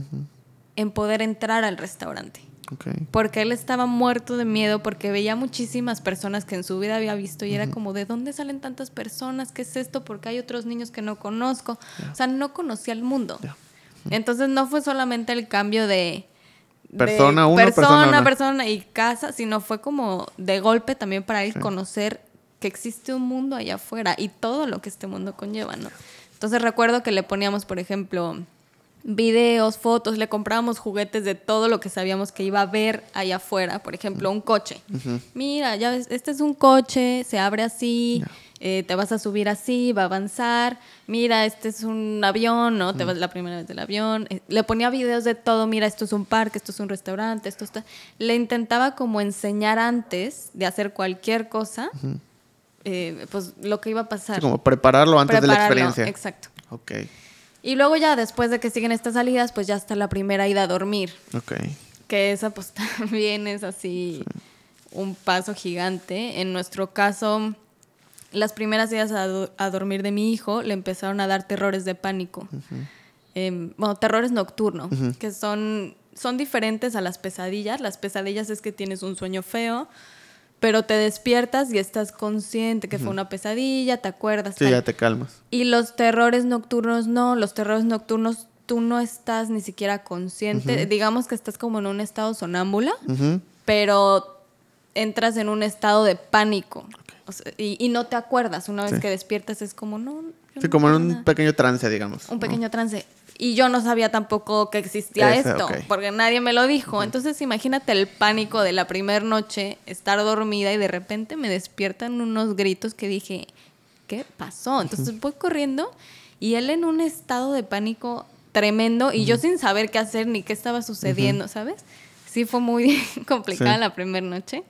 en poder entrar al restaurante. Porque él estaba muerto de miedo porque veía muchísimas personas que en su vida había visto y era como, ¿de dónde salen tantas personas? ¿Qué es esto? Porque hay otros niños que no conozco. O sea, no conocía el mundo. Entonces no fue solamente el cambio de... de Persona uno, persona persona, persona y casa, sino fue como de golpe también para él conocer que existe un mundo allá afuera y todo lo que este mundo conlleva, ¿no? Entonces recuerdo que le poníamos, por ejemplo, videos, fotos, le comprábamos juguetes de todo lo que sabíamos que iba a ver allá afuera. Por ejemplo, un coche. Mira, ya ves, este es un coche, se abre así, eh, te vas a subir así, va a avanzar. Mira, este es un avión, ¿no? Te vas la primera vez del avión. Eh, le ponía videos de todo. Mira, esto es un parque, esto es un restaurante, esto está. Le intentaba como enseñar antes de hacer cualquier cosa, eh, pues lo que iba a pasar. Sí, como prepararlo antes de la experiencia. Exacto. Ok. Y luego ya después de que siguen estas salidas, pues ya está la primera ida a dormir. Ok. Que esa pues también es así un paso gigante. En nuestro caso, las primeras idas a, do- a dormir de mi hijo le empezaron a dar terrores de pánico. Em, bueno, terrores nocturnos, que son, son diferentes a las pesadillas. Las pesadillas es que tienes un sueño feo, pero te despiertas y estás consciente que fue una pesadilla, te acuerdas. Sí, tal. ya te calmas. Y los terrores nocturnos no, los terrores nocturnos tú no estás ni siquiera consciente, digamos que estás como en un estado sonámbula, pero entras en un estado de pánico O sea, y, y no te acuerdas, una vez Sí. que despiertas es como, no, Sí, no como en un nada. pequeño trance, digamos. Un ¿no? pequeño trance. Y yo no sabía tampoco que existía Ese, esto, porque nadie me lo dijo. Entonces imagínate el pánico de la primera noche, estar dormida y de repente me despiertan unos gritos que dije, ¿qué pasó? Entonces voy corriendo y él en un estado de pánico tremendo y yo sin saber qué hacer ni qué estaba sucediendo, ¿sabes? Sí fue muy complicada Sí. la primera noche.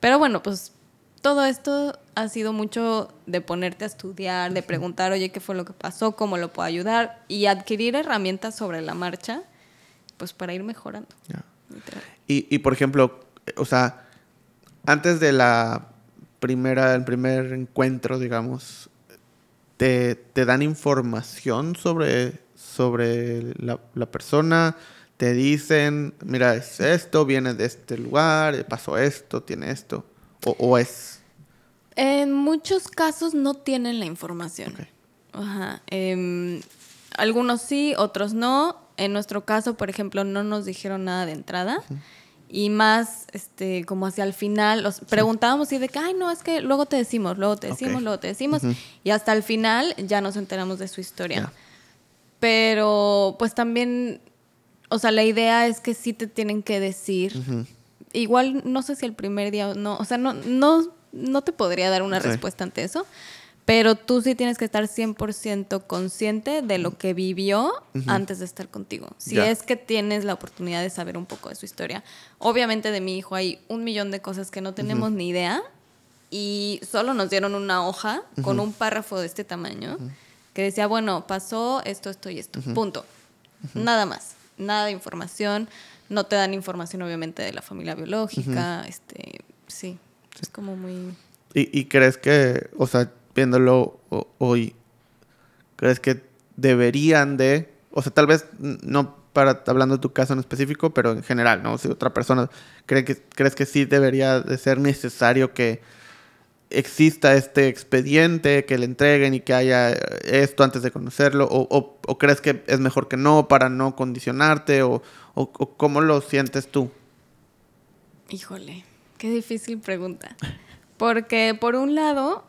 Pero bueno, pues todo esto ha sido mucho de ponerte a estudiar, de preguntar, oye, ¿qué fue lo que pasó? ¿Cómo lo puedo ayudar? Y adquirir herramientas sobre la marcha, pues para ir mejorando. Y, y, por ejemplo, o sea, antes de la primera, el primer encuentro, digamos, te, te dan información sobre, sobre la, la persona, te dicen, mira, es esto, viene de este lugar, pasó esto, tiene esto, o, o es... En muchos casos no tienen la información. Ajá. em, algunos sí, otros no. En nuestro caso, por ejemplo, no nos dijeron nada de entrada. Y más, este, como hacia el final, los preguntábamos y de que, ay, no, es que luego te decimos, luego te decimos, luego te decimos. Y hasta el final ya nos enteramos de su historia. Pero, pues también, o sea, la idea es que sí te tienen que decir. Igual, no sé si el primer día o no, o sea, no, no, no te podría dar una Sí. respuesta ante eso. Pero tú sí tienes que estar 100% consciente de lo que vivió antes de estar contigo. Si Ya. es que tienes la oportunidad de saber un poco de su historia. Obviamente de mi hijo hay un millón de cosas que no tenemos ni idea y solo nos dieron una hoja con un párrafo de este tamaño que decía, bueno, pasó esto, esto y esto. Punto. Nada más. Nada de información. No te dan información obviamente de la familia biológica. Este, sí. Es como muy... ¿Y, y crees que, o sea, viéndolo ho- hoy, crees que deberían de, o sea, tal vez no para hablando de tu caso en específico, pero en general, ¿no? Si otra persona cree que, crees que sí debería de ser necesario que exista este expediente, que le entreguen y que haya esto antes de conocerlo, o, o- o crees que es mejor que no para no condicionarte, o, o- o cómo lo sientes tú? Híjole, qué difícil pregunta. Porque por un lado,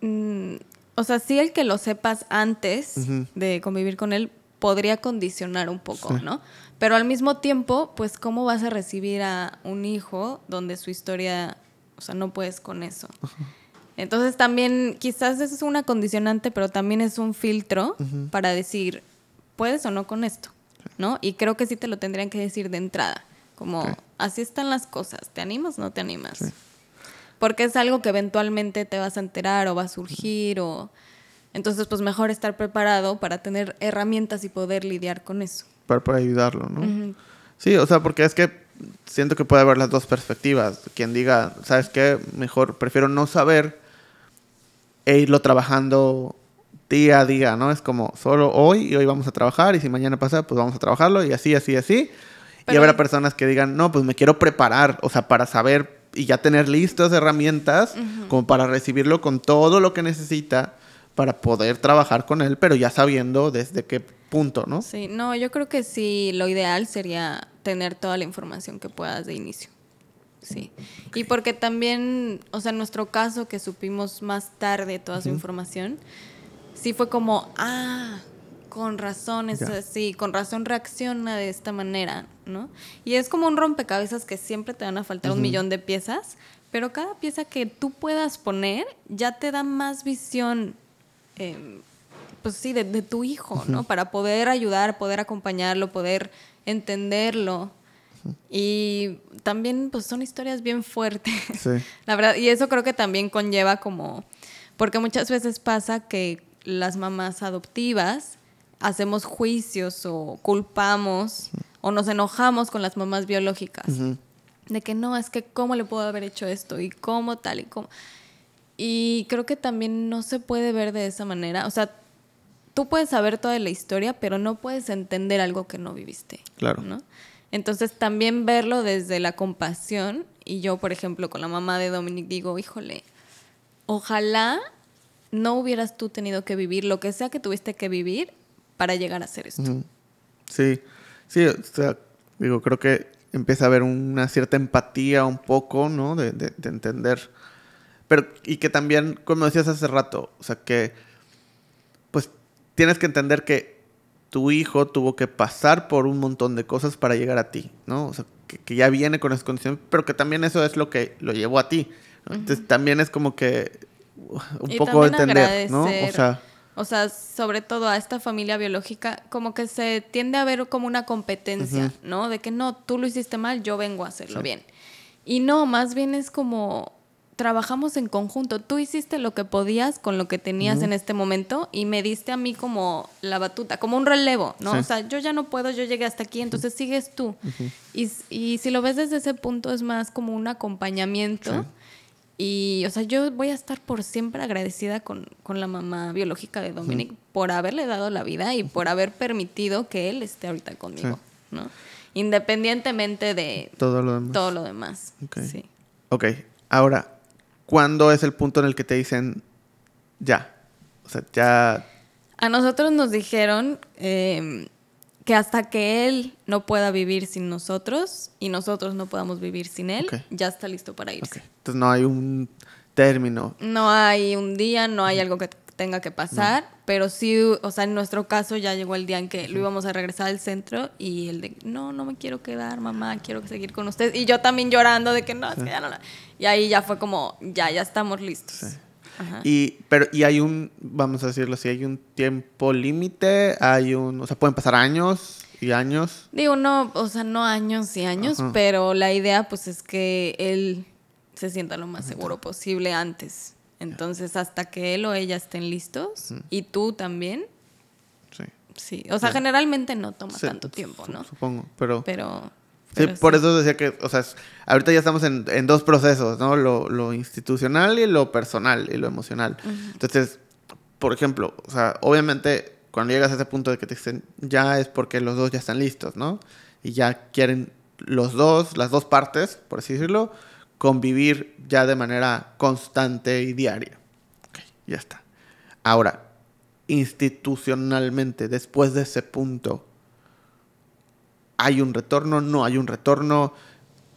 mm, o sea, sí el que lo sepas antes de convivir con él podría condicionar un poco, Sí. ¿no? Pero al mismo tiempo, pues, ¿cómo vas a recibir a un hijo donde su historia, o sea, no puedes con eso? Entonces también, quizás eso es una condicionante, pero también es un filtro para decir, ¿puedes o no con esto? ¿No? Y creo que sí te lo tendrían que decir de entrada, como, Ok. así están las cosas, ¿te animas o no te animas? Porque es algo que eventualmente te vas a enterar o va a surgir o... Entonces, pues mejor estar preparado para tener herramientas y poder lidiar con eso. para, para ayudarlo, ¿no? Sí, o sea, porque es que siento que puede haber las dos perspectivas. Quien diga, ¿sabes qué? Mejor prefiero no saber e irlo trabajando día a día, ¿no? Es como solo hoy y hoy vamos a trabajar y si mañana pasa, pues vamos a trabajarlo y así, así, así. y Pero- habrá personas que digan, no, pues me quiero preparar, o sea, para saber y ya tener listas herramientas como para recibirlo con todo lo que necesita para poder trabajar con él, pero ya sabiendo desde qué punto, ¿no? Sí, no, yo creo que sí, lo ideal sería tener toda la información que puedas de inicio. Sí. Y porque también, o sea, en nuestro caso que supimos más tarde toda su información, sí fue como, ah, con razón, es así, con razón reacciona de esta manera, ¿no? Y es como un rompecabezas que siempre te van a faltar un millón de piezas, pero cada pieza que tú puedas poner ya te da más visión eh, pues sí, de, de tu hijo, ¿no? Para poder ayudar, poder acompañarlo, poder entenderlo. Y también, pues son historias bien fuertes. Sí. La verdad, y eso creo que también conlleva como, porque muchas veces pasa que las mamás adoptivas hacemos juicios o culpamos o nos enojamos con las mamás biológicas. De que no, es que cómo le puedo haber hecho esto y cómo tal y cómo. Y creo que también no se puede ver de esa manera. O sea, tú puedes saber toda la historia, pero no puedes entender algo que no viviste. Claro. ¿no? Entonces también verlo desde la compasión. Y yo, por ejemplo, con la mamá de Dominic digo, híjole, ojalá no hubieras tú tenido que vivir lo que sea que tuviste que vivir para llegar a hacer esto. Sí, sí, o sea, digo, creo que empieza a haber una cierta empatía un poco, ¿no? De, de- de entender. Pero, y que también, como decías hace rato, o sea, que, pues, tienes que entender que tu hijo tuvo que pasar por un montón de cosas para llegar a ti, ¿no? O sea, que, que ya viene con esas condiciones, pero que también eso es lo que lo llevó a ti. ¿no? Entonces, también es como que un Y poco entender, ¿no? O agradecer. sea, O sea, sobre todo a esta familia biológica, como que se tiende a ver como una competencia, ¿no? De que no, tú lo hiciste mal, yo vengo a hacerlo bien. Y no, más bien es como trabajamos en conjunto. Tú hiciste lo que podías con lo que tenías en este momento y me diste a mí como la batuta, como un relevo, ¿no? Sí. O sea, yo ya no puedo, yo llegué hasta aquí, entonces sigues tú. y, s- y si lo ves desde ese punto es más como un acompañamiento. Y, o sea, yo voy a estar por siempre agradecida con, con la mamá biológica de Dominic por haberle dado la vida y por haber permitido que él esté ahorita conmigo, ¿no? Independientemente de todo lo demás. todo lo demás. Sí. Ok, ahora, ¿cuándo es el punto en el que te dicen ya? O sea, ya... A nosotros nos dijeron eh, que hasta que él no pueda vivir sin nosotros y nosotros no podamos vivir sin él, ya está listo para irse. Entonces no hay un término. No hay un día, no hay algo que tenga que pasar, pero sí, o sea, en nuestro caso ya llegó el día en que lo íbamos a regresar al centro y el de, no, no me quiero quedar, mamá, quiero seguir con ustedes. Y yo también llorando de que no, es que ya no. la-". Y ahí ya fue como, ya, ya estamos listos. Ajá. Y, pero, y hay un, vamos a decirlo así, hay un tiempo límite, hay un, o sea, pueden pasar años y años. Digo, no, o sea, no años y años, Ajá. pero la idea pues es que él se sienta lo más seguro posible antes. Entonces, hasta que él o ella estén listos y tú también, Sí. sí. O sea, generalmente no toma Sí, tanto tiempo, ¿no? Supongo, pero... Pero... Sí, pero por sí. eso decía que, o sea, ahorita ya estamos en, en dos procesos, ¿no? Lo, lo institucional y lo personal y lo emocional. Entonces, por ejemplo, o sea, obviamente cuando llegas a ese punto de que te dicen ya es porque los dos ya están listos, ¿no? Y ya quieren los dos, las dos partes, por así decirlo, convivir ya de manera constante y diaria. Ok, ya está. Ahora, institucionalmente, después de ese punto, ¿Hay un retorno? ¿No hay un retorno?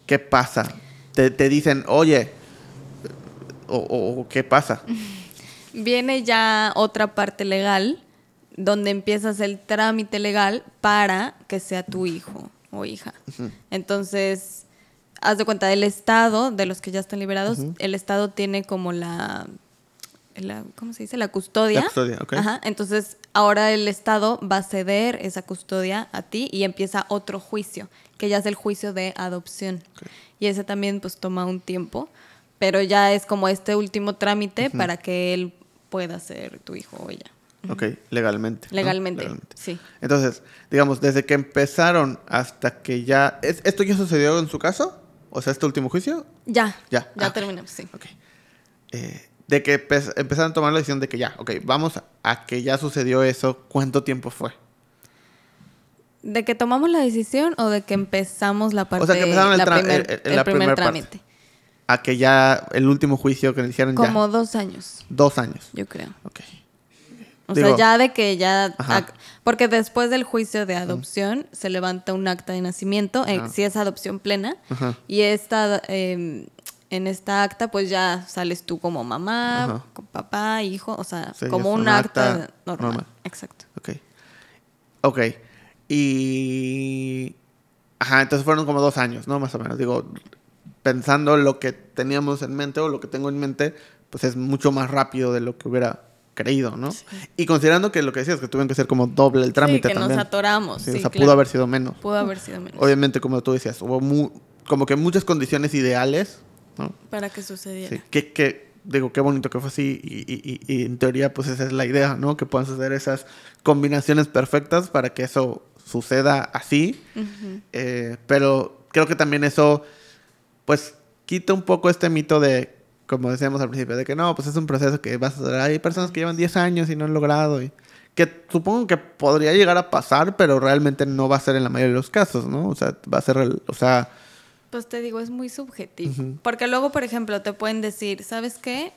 ¿Qué pasa? Te, te dicen, oye, o, ¿qué pasa? Viene ya otra parte legal donde empiezas el trámite legal para que sea tu hijo o hija. Entonces, haz de cuenta, el Estado, de los que ya están liberados, el Estado tiene como la, la- ¿cómo se dice? La custodia. La custodia, ok. Ajá. Entonces, ahora el Estado va a ceder esa custodia a ti y empieza otro juicio, que ya es el juicio de adopción. Y ese también pues toma un tiempo, pero ya es como este último trámite para que él pueda ser tu hijo o ella. Ok, legalmente. ¿no? Legalmente, sí. Entonces, digamos, desde que empezaron hasta que ya... ¿es- ¿Esto ya sucedió en su caso? O sea, este último juicio. Ya, Ya. ya Ah, terminamos, sí. Ok. Eh, de que empe- empezaron a tomar la decisión de que ya, ok, vamos a, que ya sucedió eso, ¿cuánto tiempo fue? ¿De que tomamos la decisión o de que empezamos la parte sea, que empezaron el la primer- el- la primer primer parte. trámite? A que ya el último juicio que le hicieron Como ya. dos años, Dos años. yo creo. Ok. O Digo- sea, ya de que ya... Porque después del juicio de adopción se levanta un acta de nacimiento, eh, si es adopción plena, Ajá. y esta, eh, en esta acta pues ya sales tú como mamá, Ajá. con papá, hijo, o sea, Sí, como un acta, acta normal. normal. Exacto. Ok. Ok. Y. Ajá, entonces fueron como dos años, ¿no? Más o menos. Digo, pensando lo que teníamos en mente o lo que tengo en mente, pues es mucho más rápido de lo que hubiera creído, ¿no? Y considerando que lo que decías, que tuvieron que ser como doble el trámite sí, que también. nos atoramos. Sí, Sí, o sea, claro. pudo haber sido menos. Pudo haber sido menos. Obviamente, como tú decías, hubo mu- como que muchas condiciones ideales, ¿no? Para que sucediera. Sí, que, que, digo, qué bonito que fue así y, y- y- y en teoría pues esa es la idea, ¿no? Que puedan suceder esas combinaciones perfectas para que eso suceda así. Eh, pero creo que también eso pues quita un poco este mito de, como decíamos al principio, de que no, pues es un proceso que vas a. Hay personas que llevan 10 años y no han logrado y que supongo que podría llegar a pasar, pero realmente no va a ser en la mayoría de los casos, ¿no? O sea, va a ser, o sea, Pues te digo, es muy subjetivo. Ujú. Porque luego, por ejemplo, te pueden decir, ¿sabes qué?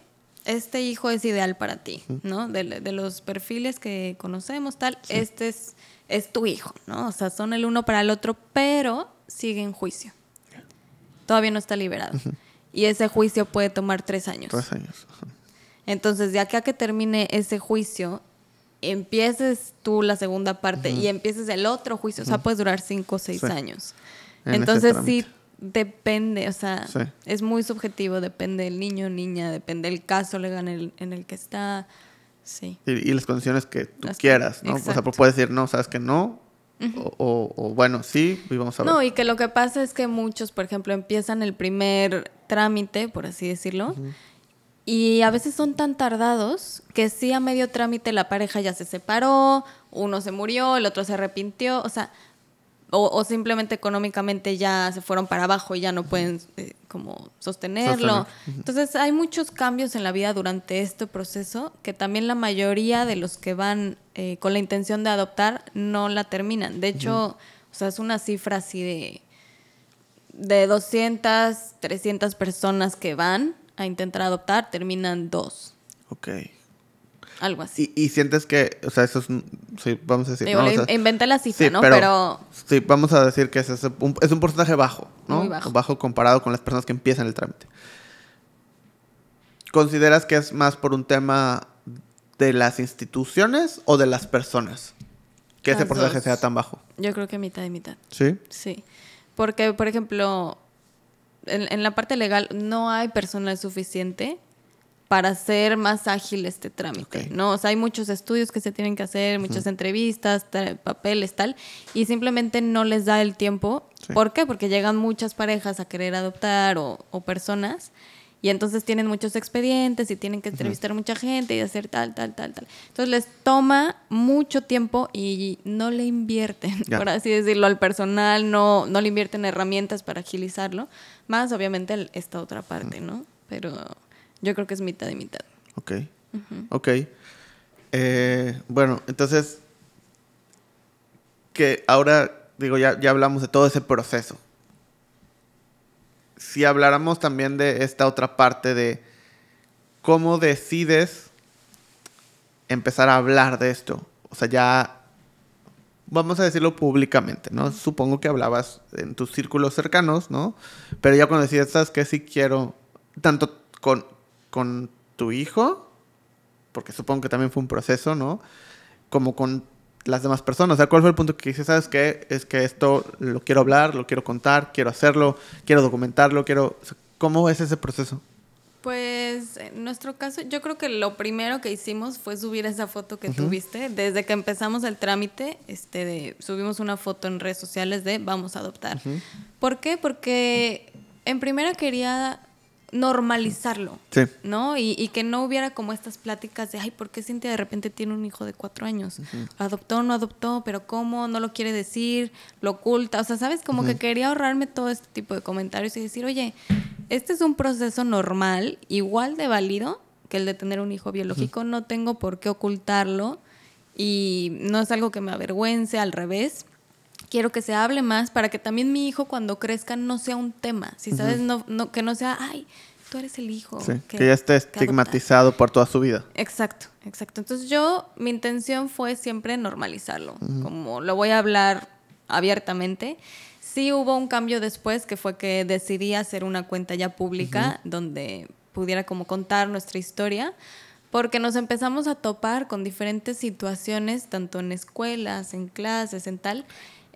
Este hijo es ideal para ti, ¿no? De, de los perfiles que conocemos, tal, este es, es tu hijo, ¿no? O sea, son el uno para el otro, pero sigue en juicio. Todavía no está liberado. Y ese juicio puede tomar tres años. tres años. Entonces, de acá que termine ese juicio, empieces tú la segunda parte y empieces el otro juicio, o sea, puedes durar cinco o seis Sí. años. En Entonces, sí, depende, o sea, Sí. es muy subjetivo, depende del niño, niña, depende del caso legal en el, en el que está. Sí. Y, y las condiciones que tú Las- quieras, ¿no? O sea, exacto. puedes decir, no, sabes que no. o, o- o bueno, sí, y vamos a ver. No, y que lo que pasa es que muchos, por ejemplo, empiezan el primer trámite, por así decirlo, y a veces son tan tardados que sí a medio trámite la pareja ya se separó, uno se murió, el otro se arrepintió, o sea, o, o simplemente económicamente ya se fueron para abajo y ya no pueden eh, como sostenerlo. Sostener. Entonces hay muchos cambios en la vida durante este proceso que también la mayoría de los que van eh, con la intención de adoptar no la terminan. De hecho, o sea, es una cifra así de, de 200, 300 personas que van a intentar adoptar, terminan dos. Ok. Algo así. Y, y sientes que, o sea, eso es, sí, vamos a decir, Digo, ¿no? O le sea, in- inventé la cifra, sí, ¿no? pero- Pero, Sí, vamos a decir que ese es un, es un porcentaje bajo, ¿no? Muy bajo. comparado con las personas que empiezan el trámite. ¿Consideras que es más por un tema de las instituciones o de las personas? Que ese porcentaje dos. sea tan bajo. yo creo que mitad y mitad. ¿Sí? Sí. Porque, por ejemplo, en, en la parte legal no hay personal suficiente para hacer más ágil este trámite. ¿no? O sea, hay muchos estudios que se tienen que hacer, muchas entrevistas, ta- papeles, tal, y simplemente no les da el tiempo. Sí. ¿Por qué? Porque llegan muchas parejas a querer adoptar o, o personas y entonces tienen muchos expedientes y tienen que entrevistar mucha gente y hacer tal, tal, tal, tal. Entonces les toma mucho tiempo y no le invierten, Ya. por así decirlo, al personal, no, no le invierten herramientas para agilizarlo, más obviamente esta otra parte, ¿no? Pero yo creo que es mitad y mitad. Ok. Ok. Eh, bueno, entonces, que ahora, digo, ya, ya hablamos de todo ese proceso. Si habláramos también de esta otra parte de cómo decides empezar a hablar de esto. O sea, ya, vamos a decirlo públicamente, ¿no? Supongo que hablabas en tus círculos cercanos, ¿no? Pero ya cuando decías, ¿sabes qué? Sí quiero, tanto con, con tu hijo, porque supongo que también fue un proceso, ¿no? Como con las demás personas. O sea, ¿cuál fue el punto que dices, sabes qué? Es que esto lo quiero hablar, lo quiero contar, quiero hacerlo, quiero documentarlo, quiero... o sea, ¿Cómo es ese proceso? Pues en nuestro caso, yo creo que lo primero que hicimos fue subir esa foto que tuviste. Desde que empezamos el trámite, este, de- subimos una foto en redes sociales de vamos a adoptar. ¿Por qué? Porque en primera quería normalizarlo, Sí. ¿no? Y, y que no hubiera como estas pláticas de, ay, ¿por qué Cintia de repente tiene un hijo de cuatro años? ¿Adoptó o no adoptó? ¿Pero cómo? ¿No lo quiere decir? ¿Lo oculta? O sea, ¿sabes? Como que quería ahorrarme todo este tipo de comentarios y decir, oye, este es un proceso normal, igual de válido que el de tener un hijo biológico, no tengo por qué ocultarlo y no es algo que me avergüence, al revés. Quiero que se hable más para que también mi hijo cuando crezca no sea un tema, si sabes, no, no, que no sea, ay, tú eres el hijo. Sí, que, ya esté que adoptas". estigmatizado por toda su vida. Exacto, exacto. Entonces yo, mi intención fue siempre normalizarlo, como lo voy a hablar abiertamente. Sí hubo un cambio después, que fue que decidí hacer una cuenta ya pública donde pudiera como contar nuestra historia, porque nos empezamos a topar con diferentes situaciones, tanto en escuelas, en clases, en tal,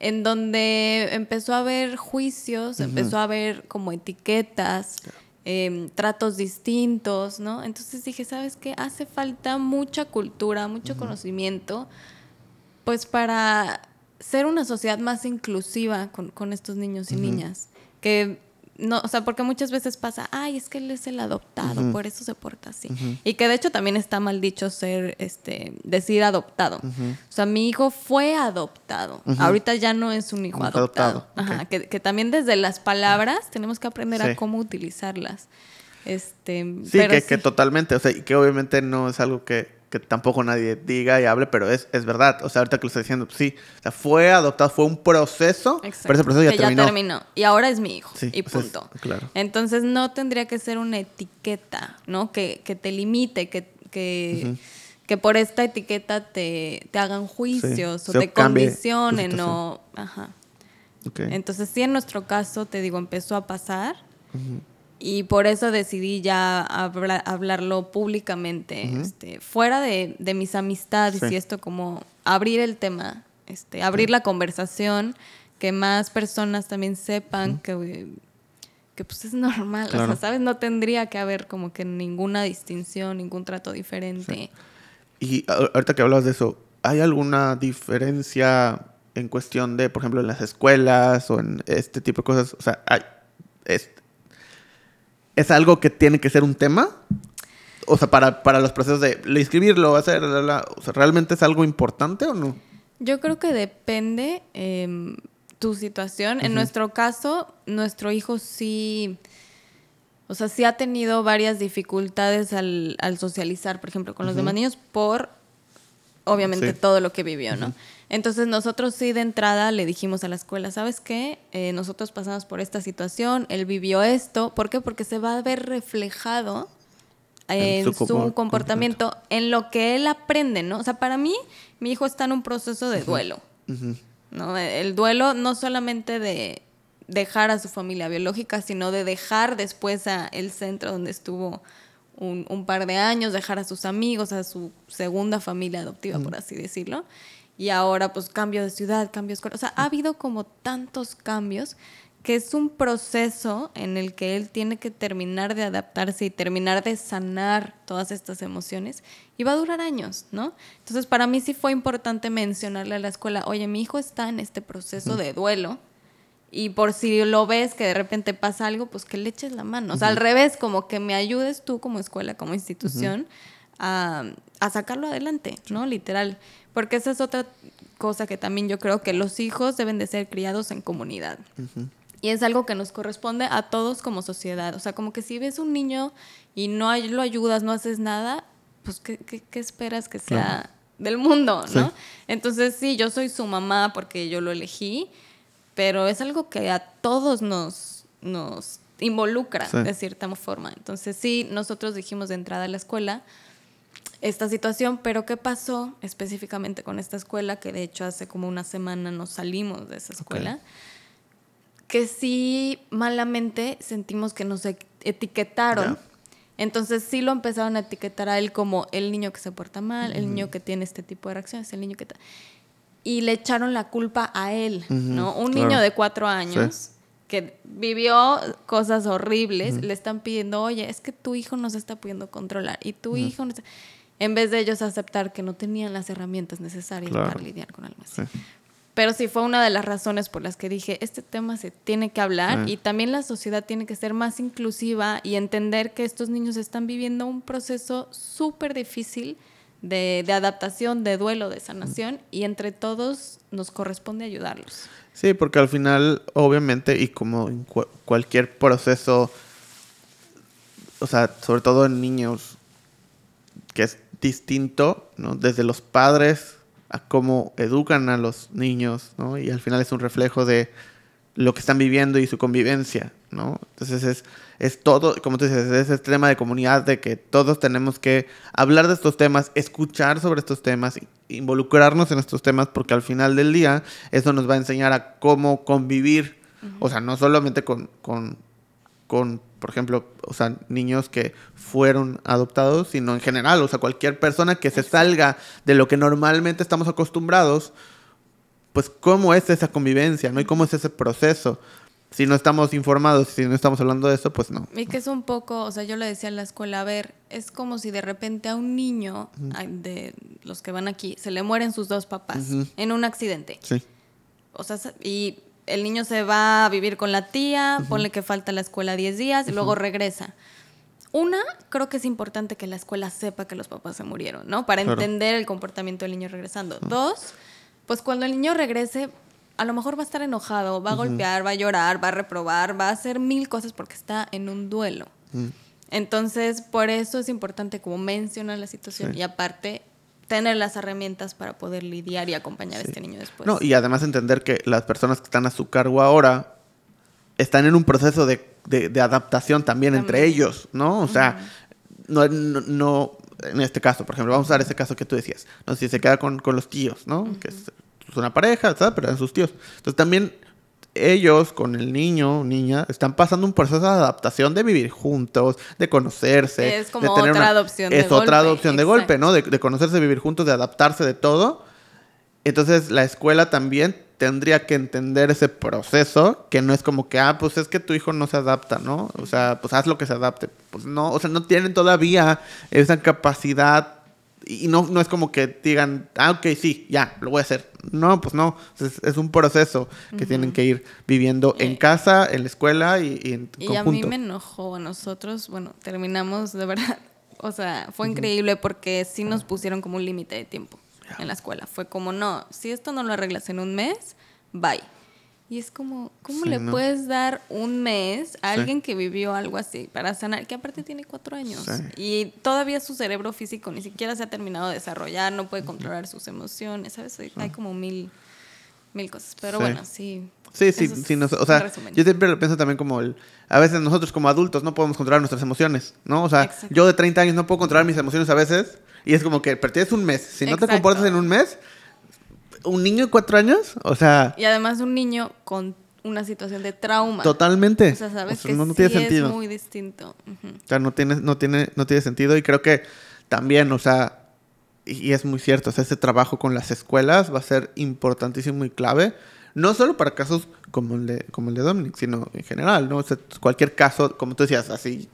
en donde empezó a haber juicios, empezó a haber como etiquetas, em, tratos distintos, ¿no? Entonces dije, ¿sabes qué? Hace falta mucha cultura, mucho conocimiento, pues para ser una sociedad más inclusiva con, con estos niños y niñas. Que no, o sea, porque muchas veces pasa, ay, es que él es el adoptado, por eso se porta así. Y que de hecho también está mal dicho ser, este, decir adoptado. O sea, mi hijo fue adoptado. Ahorita ya no es un hijo adoptado. adoptado, Ajá, que, que también desde las palabras tenemos que aprender Sí. a cómo utilizarlas. Este, Sí, pero que, que sí. totalmente, o sea, y que obviamente no es algo que, que tampoco nadie diga y hable, pero es, es verdad. O sea, ahorita que lo estoy diciendo, pues sí, o sea, fue adoptado, fue un proceso, Exacto, pero ese proceso ya que terminó. Y ahora es mi hijo. Sí, y pues es- punto. claro. Entonces no tendría que ser una etiqueta, ¿no? Que, que te limite, que, que, que por esta etiqueta te, te hagan juicios o se te condicionen o... Ajá. Entonces sí, en nuestro caso, te digo, empezó a pasar y por eso decidí ya habla- hablarlo públicamente, este, fuera de, de mis amistades Sí. y esto como abrir el tema, este, abrir la conversación, que más personas también sepan que, que pues es normal, o sea. ¿sabes? No tendría que haber como que ninguna distinción, ningún trato diferente. Y ahorita que hablas de eso, ¿hay alguna diferencia en cuestión de, por ejemplo, en las escuelas o en este tipo de cosas? O sea, hay, es, ¿es algo que tiene que ser un tema? O sea, para, para los procesos de inscribirlo, hacer, la, la, o sea, ¿realmente es algo importante o no? Yo creo que depende em, tu situación. En nuestro caso, nuestro hijo sí, o sea, sí ha tenido varias dificultades al, al socializar, por ejemplo, con los demás niños por, obviamente, Sí. todo lo que vivió, ¿no? Entonces nosotros sí de entrada le dijimos a la escuela, ¿sabes qué? Eh, nosotros pasamos por esta situación, él vivió esto. ¿Por qué? Porque se va a ver reflejado en, su comportamiento, en lo que él aprende, ¿no? O sea, para mí, mi hijo está en un proceso de duelo. ¿no? El duelo no solamente de dejar a su familia biológica, sino de dejar después a el centro donde estuvo un, un par de años, dejar a sus amigos, a su segunda familia adoptiva, por así decirlo. Y ahora, pues, cambio de ciudad, cambio de escuela. O sea, ha habido como tantos cambios que es un proceso en el que él tiene que terminar de adaptarse y terminar de sanar todas estas emociones y va a durar años, ¿no? Entonces, para mí sí fue importante mencionarle a la escuela, oye, mi hijo está en este proceso de duelo y por si lo ves que de repente pasa algo, pues que le eches la mano. O sea, al revés, como que me ayudes tú como escuela, como institución, a, a sacarlo adelante, ¿no? Literal. Porque esa es otra cosa que también yo creo que los hijos deben de ser criados en comunidad. Y es algo que nos corresponde a todos como sociedad. O sea, como que si ves un niño y no lo ayudas, no haces nada, pues ¿qué, qué- qué esperas que sea Claro. del mundo, Sí. no? Entonces sí, yo soy su mamá porque yo lo elegí, pero es algo que a todos nos, nos involucra Sí. de cierta forma. Entonces sí, nosotros dijimos de entrada a la escuela esta situación, pero ¿qué pasó específicamente con esta escuela? Que de hecho hace como una semana nos salimos de esa escuela. Que sí, malamente sentimos que nos e- etiquetaron. Entonces sí lo empezaron a etiquetar a él como el niño que se porta mal, el niño que tiene este tipo de reacciones, el niño que... Y le echaron la culpa a él, ¿no? Un claro. niño de cuatro años que vivió cosas horribles, le están pidiendo, oye, es que tu hijo no se está pudiendo controlar y tu hijo no está-". En vez de ellos aceptar que no tenían las herramientas necesarias Claro. para lidiar con algo así. Sí. Pero sí fue una de las razones por las que dije, este tema se tiene que hablar Sí. y también la sociedad tiene que ser más inclusiva y entender que estos niños están viviendo un proceso súper difícil de, de adaptación, de duelo, de sanación y entre todos nos corresponde ayudarlos. Sí, porque al final, obviamente, y como en cu- cualquier proceso, o sea, sobre todo en niños, que es distinto, ¿no? Desde los padres a cómo educan a los niños, ¿no? Y al final es un reflejo de lo que están viviendo y su convivencia, ¿no? Entonces es, es todo, como tú dices, es este tema de comunidad, de que todos tenemos que hablar de estos temas, escuchar sobre estos temas, involucrarnos en estos temas, porque al final del día eso nos va a enseñar a cómo convivir, o sea, no solamente con, con, con, por ejemplo, o sea, niños que fueron adoptados, sino en general, o sea, cualquier persona que se salga de lo que normalmente estamos acostumbrados, pues cómo es esa convivencia, ¿no? Y cómo es ese proceso. Si no estamos informados, si no estamos hablando de eso, pues no. Y que es un poco, o sea, yo le decía en la escuela, a ver, es como si de repente a un niño ay, de los que van aquí se le mueren sus dos papás Ujú. en un accidente. Sí. O sea, y el niño se va a vivir con la tía, ponle que falta la escuela 10 días y luego regresa. Una, creo que es importante que la escuela sepa que los papás se murieron, ¿no? Para Claro. entender el comportamiento del niño regresando. Dos, pues cuando el niño regrese, a lo mejor va a estar enojado, va a golpear, va a llorar, va a reprobar, va a hacer mil cosas porque está en un duelo. Mm. Entonces, por eso es importante como mencionar la situación Sí. y aparte tener las herramientas para poder lidiar y acompañar a este niño después. No, y además entender que las personas que están a su cargo ahora están en un proceso de, de- de adaptación también, entre ellos, ¿no? O sea, no, no, no- en este caso, por ejemplo, vamos a usar ese caso que tú decías, no sé si se queda con, con los tíos, ¿no? Que es, es una pareja, ¿sabes? Pero eran sus tíos. Entonces también ellos con el niño o niña están pasando un proceso de adaptación de vivir juntos, de conocerse. Es como de tener otra una- adopción de Es otra golpe, adopción de golpe. ¿no? De, de conocerse, vivir juntos, de adaptarse, de todo. Entonces la escuela también tendría que entender ese proceso, que no es como que, ah, pues es que tu hijo no se adapta, ¿no? O sea, pues haz lo que se adapte. Pues no, o sea, no tienen todavía esa capacidad y no, no es como que digan, ah, ok, sí, ya, lo voy a hacer. No, pues no, es, es un proceso que tienen que ir viviendo en Eh, casa, en la escuela y, y en Y conjunto. a mí me enojó nosotros, bueno, terminamos de verdad, o sea, fue increíble porque sí nos pusieron como un límite de tiempo en la escuela. Fue como, no, si esto no lo arreglas en un mes, bye. Y es como, ¿cómo Sí, le ¿no? puedes dar un mes a Sí. alguien que vivió algo así para sanar, que aparte tiene cuatro años? Sí. Y todavía su cerebro físico ni siquiera se ha terminado de desarrollar, no puede controlar sus emociones, ¿sabes? Hay, hay como mil, mil cosas. Pero bueno, sí. Sí, sí, sí. o sea, yo siempre lo pienso también como el... A veces nosotros como adultos no podemos controlar nuestras emociones, ¿no? O sea, Exacto. yo de 30 años no puedo controlar mis emociones a veces. Y es como que, pero tienes un mes. Si no te comportas en un mes, un niño de cuatro años, o sea, Y además un niño con una situación de trauma. totalmente. O sea, sabes O sea, que no, no sí tiene sentido. es muy distinto. O sea, no tiene, no tiene, no tiene sentido. Y creo que también, o sea, y, es muy cierto, o sea, ese trabajo con las escuelas va a ser importantísimo y clave. No solo para casos como el de, como el de Dominic, sino en general, ¿no? O sea, cualquier caso, como tú decías, así,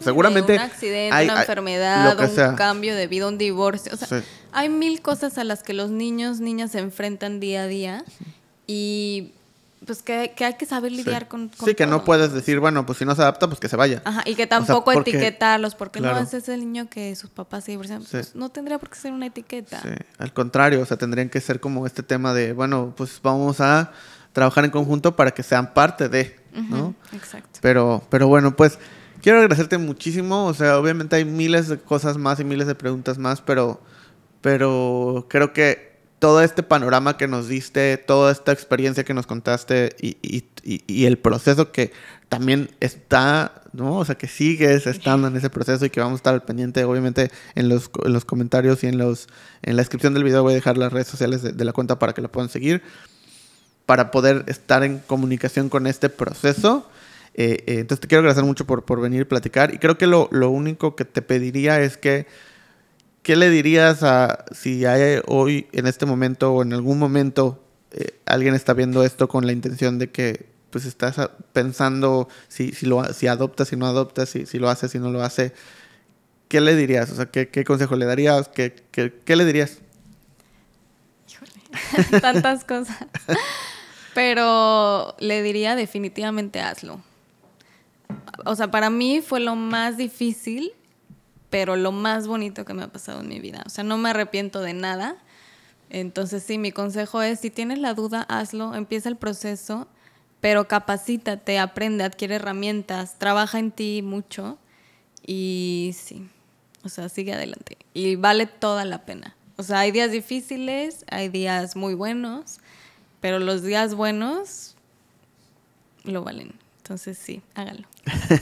seguramente... Un accidente, hay- una enfermedad, un sea. cambio de vida, un divorcio. O sea, Sí. hay mil cosas a las que los niños, niñas se enfrentan día a día y pues que, que hay que saber lidiar sí. con, con Sí, que no puedes decir, bueno, pues si no se adapta, pues que se vaya. Ajá, y que sea, tampoco porque- etiquetarlos, porque claro. no ese es el niño que sus papás se divorciaron. Sí. Pues, no tendría por qué ser una etiqueta. Sí, al contrario, o sea, tendrían que ser como este tema de, bueno, pues vamos a trabajar en conjunto para que sean parte de, ¿no? Exacto. Pero, pero bueno, pues quiero agradecerte muchísimo. O sea, obviamente hay miles de cosas más y miles de preguntas más, pero, pero creo que todo este panorama que nos diste, toda esta experiencia que nos contaste y, el proceso que también está, ¿no? O sea, que sigues estando en ese proceso y que vamos a estar al pendiente, obviamente, en los, en los comentarios y en, los, en la descripción del video voy a dejar las redes sociales de, de la cuenta para que la puedan seguir para poder estar en comunicación con este proceso. Eh, eh, entonces te quiero agradecer mucho por, por venir y platicar. Y creo que lo, lo único que te pediría es que, ¿qué le dirías a si hay hoy, en este momento o en algún momento, eh, alguien está viendo esto con la intención de que pues estás pensando si, si, lo, si adopta, si no adopta, si, si lo hace, si no lo hace? ¿Qué le dirías? O sea, ¿qué, qué consejo le darías? ¿Qué, qué, le dirías? Tantas cosas. Pero le diría definitivamente hazlo. O sea, para mí fue lo más difícil, pero lo más bonito que me ha pasado en mi vida. O sea, no me arrepiento de nada. Entonces, sí, mi consejo es, si tienes la duda, hazlo, empieza el proceso, pero capacítate, aprende, adquiere herramientas, trabaja en ti mucho y sí, o sea, sigue adelante. Y vale toda la pena. O sea, hay días difíciles, hay días muy buenos, pero los días buenos lo valen. Entonces, sí, háganlo.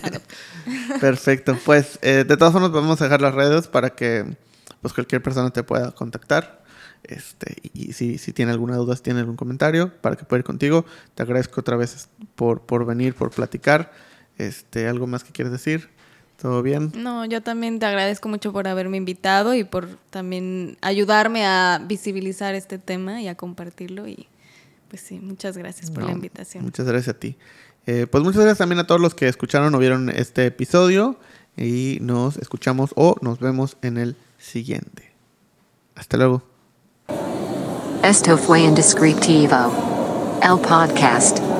Adopten. Perfecto. Pues eh, de todas formas vamos a dejar las redes para que pues cualquier persona te pueda contactar. Este, y si, si tiene alguna duda, si tiene algún comentario, para que pueda ir contigo. Te agradezco otra vez por, por venir, por platicar. Este, ¿Algo más que quieres decir? ¿Todo bien? No, yo también te agradezco mucho por haberme invitado y por también ayudarme a visibilizar este tema y a compartirlo. Y pues sí, muchas gracias por No, la invitación. Muchas gracias a ti. Eh, pues muchas gracias también a todos los que escucharon o vieron este episodio. Y nos escuchamos o nos vemos en el siguiente. Hasta luego. Esto fue Indescriptivo. El podcast.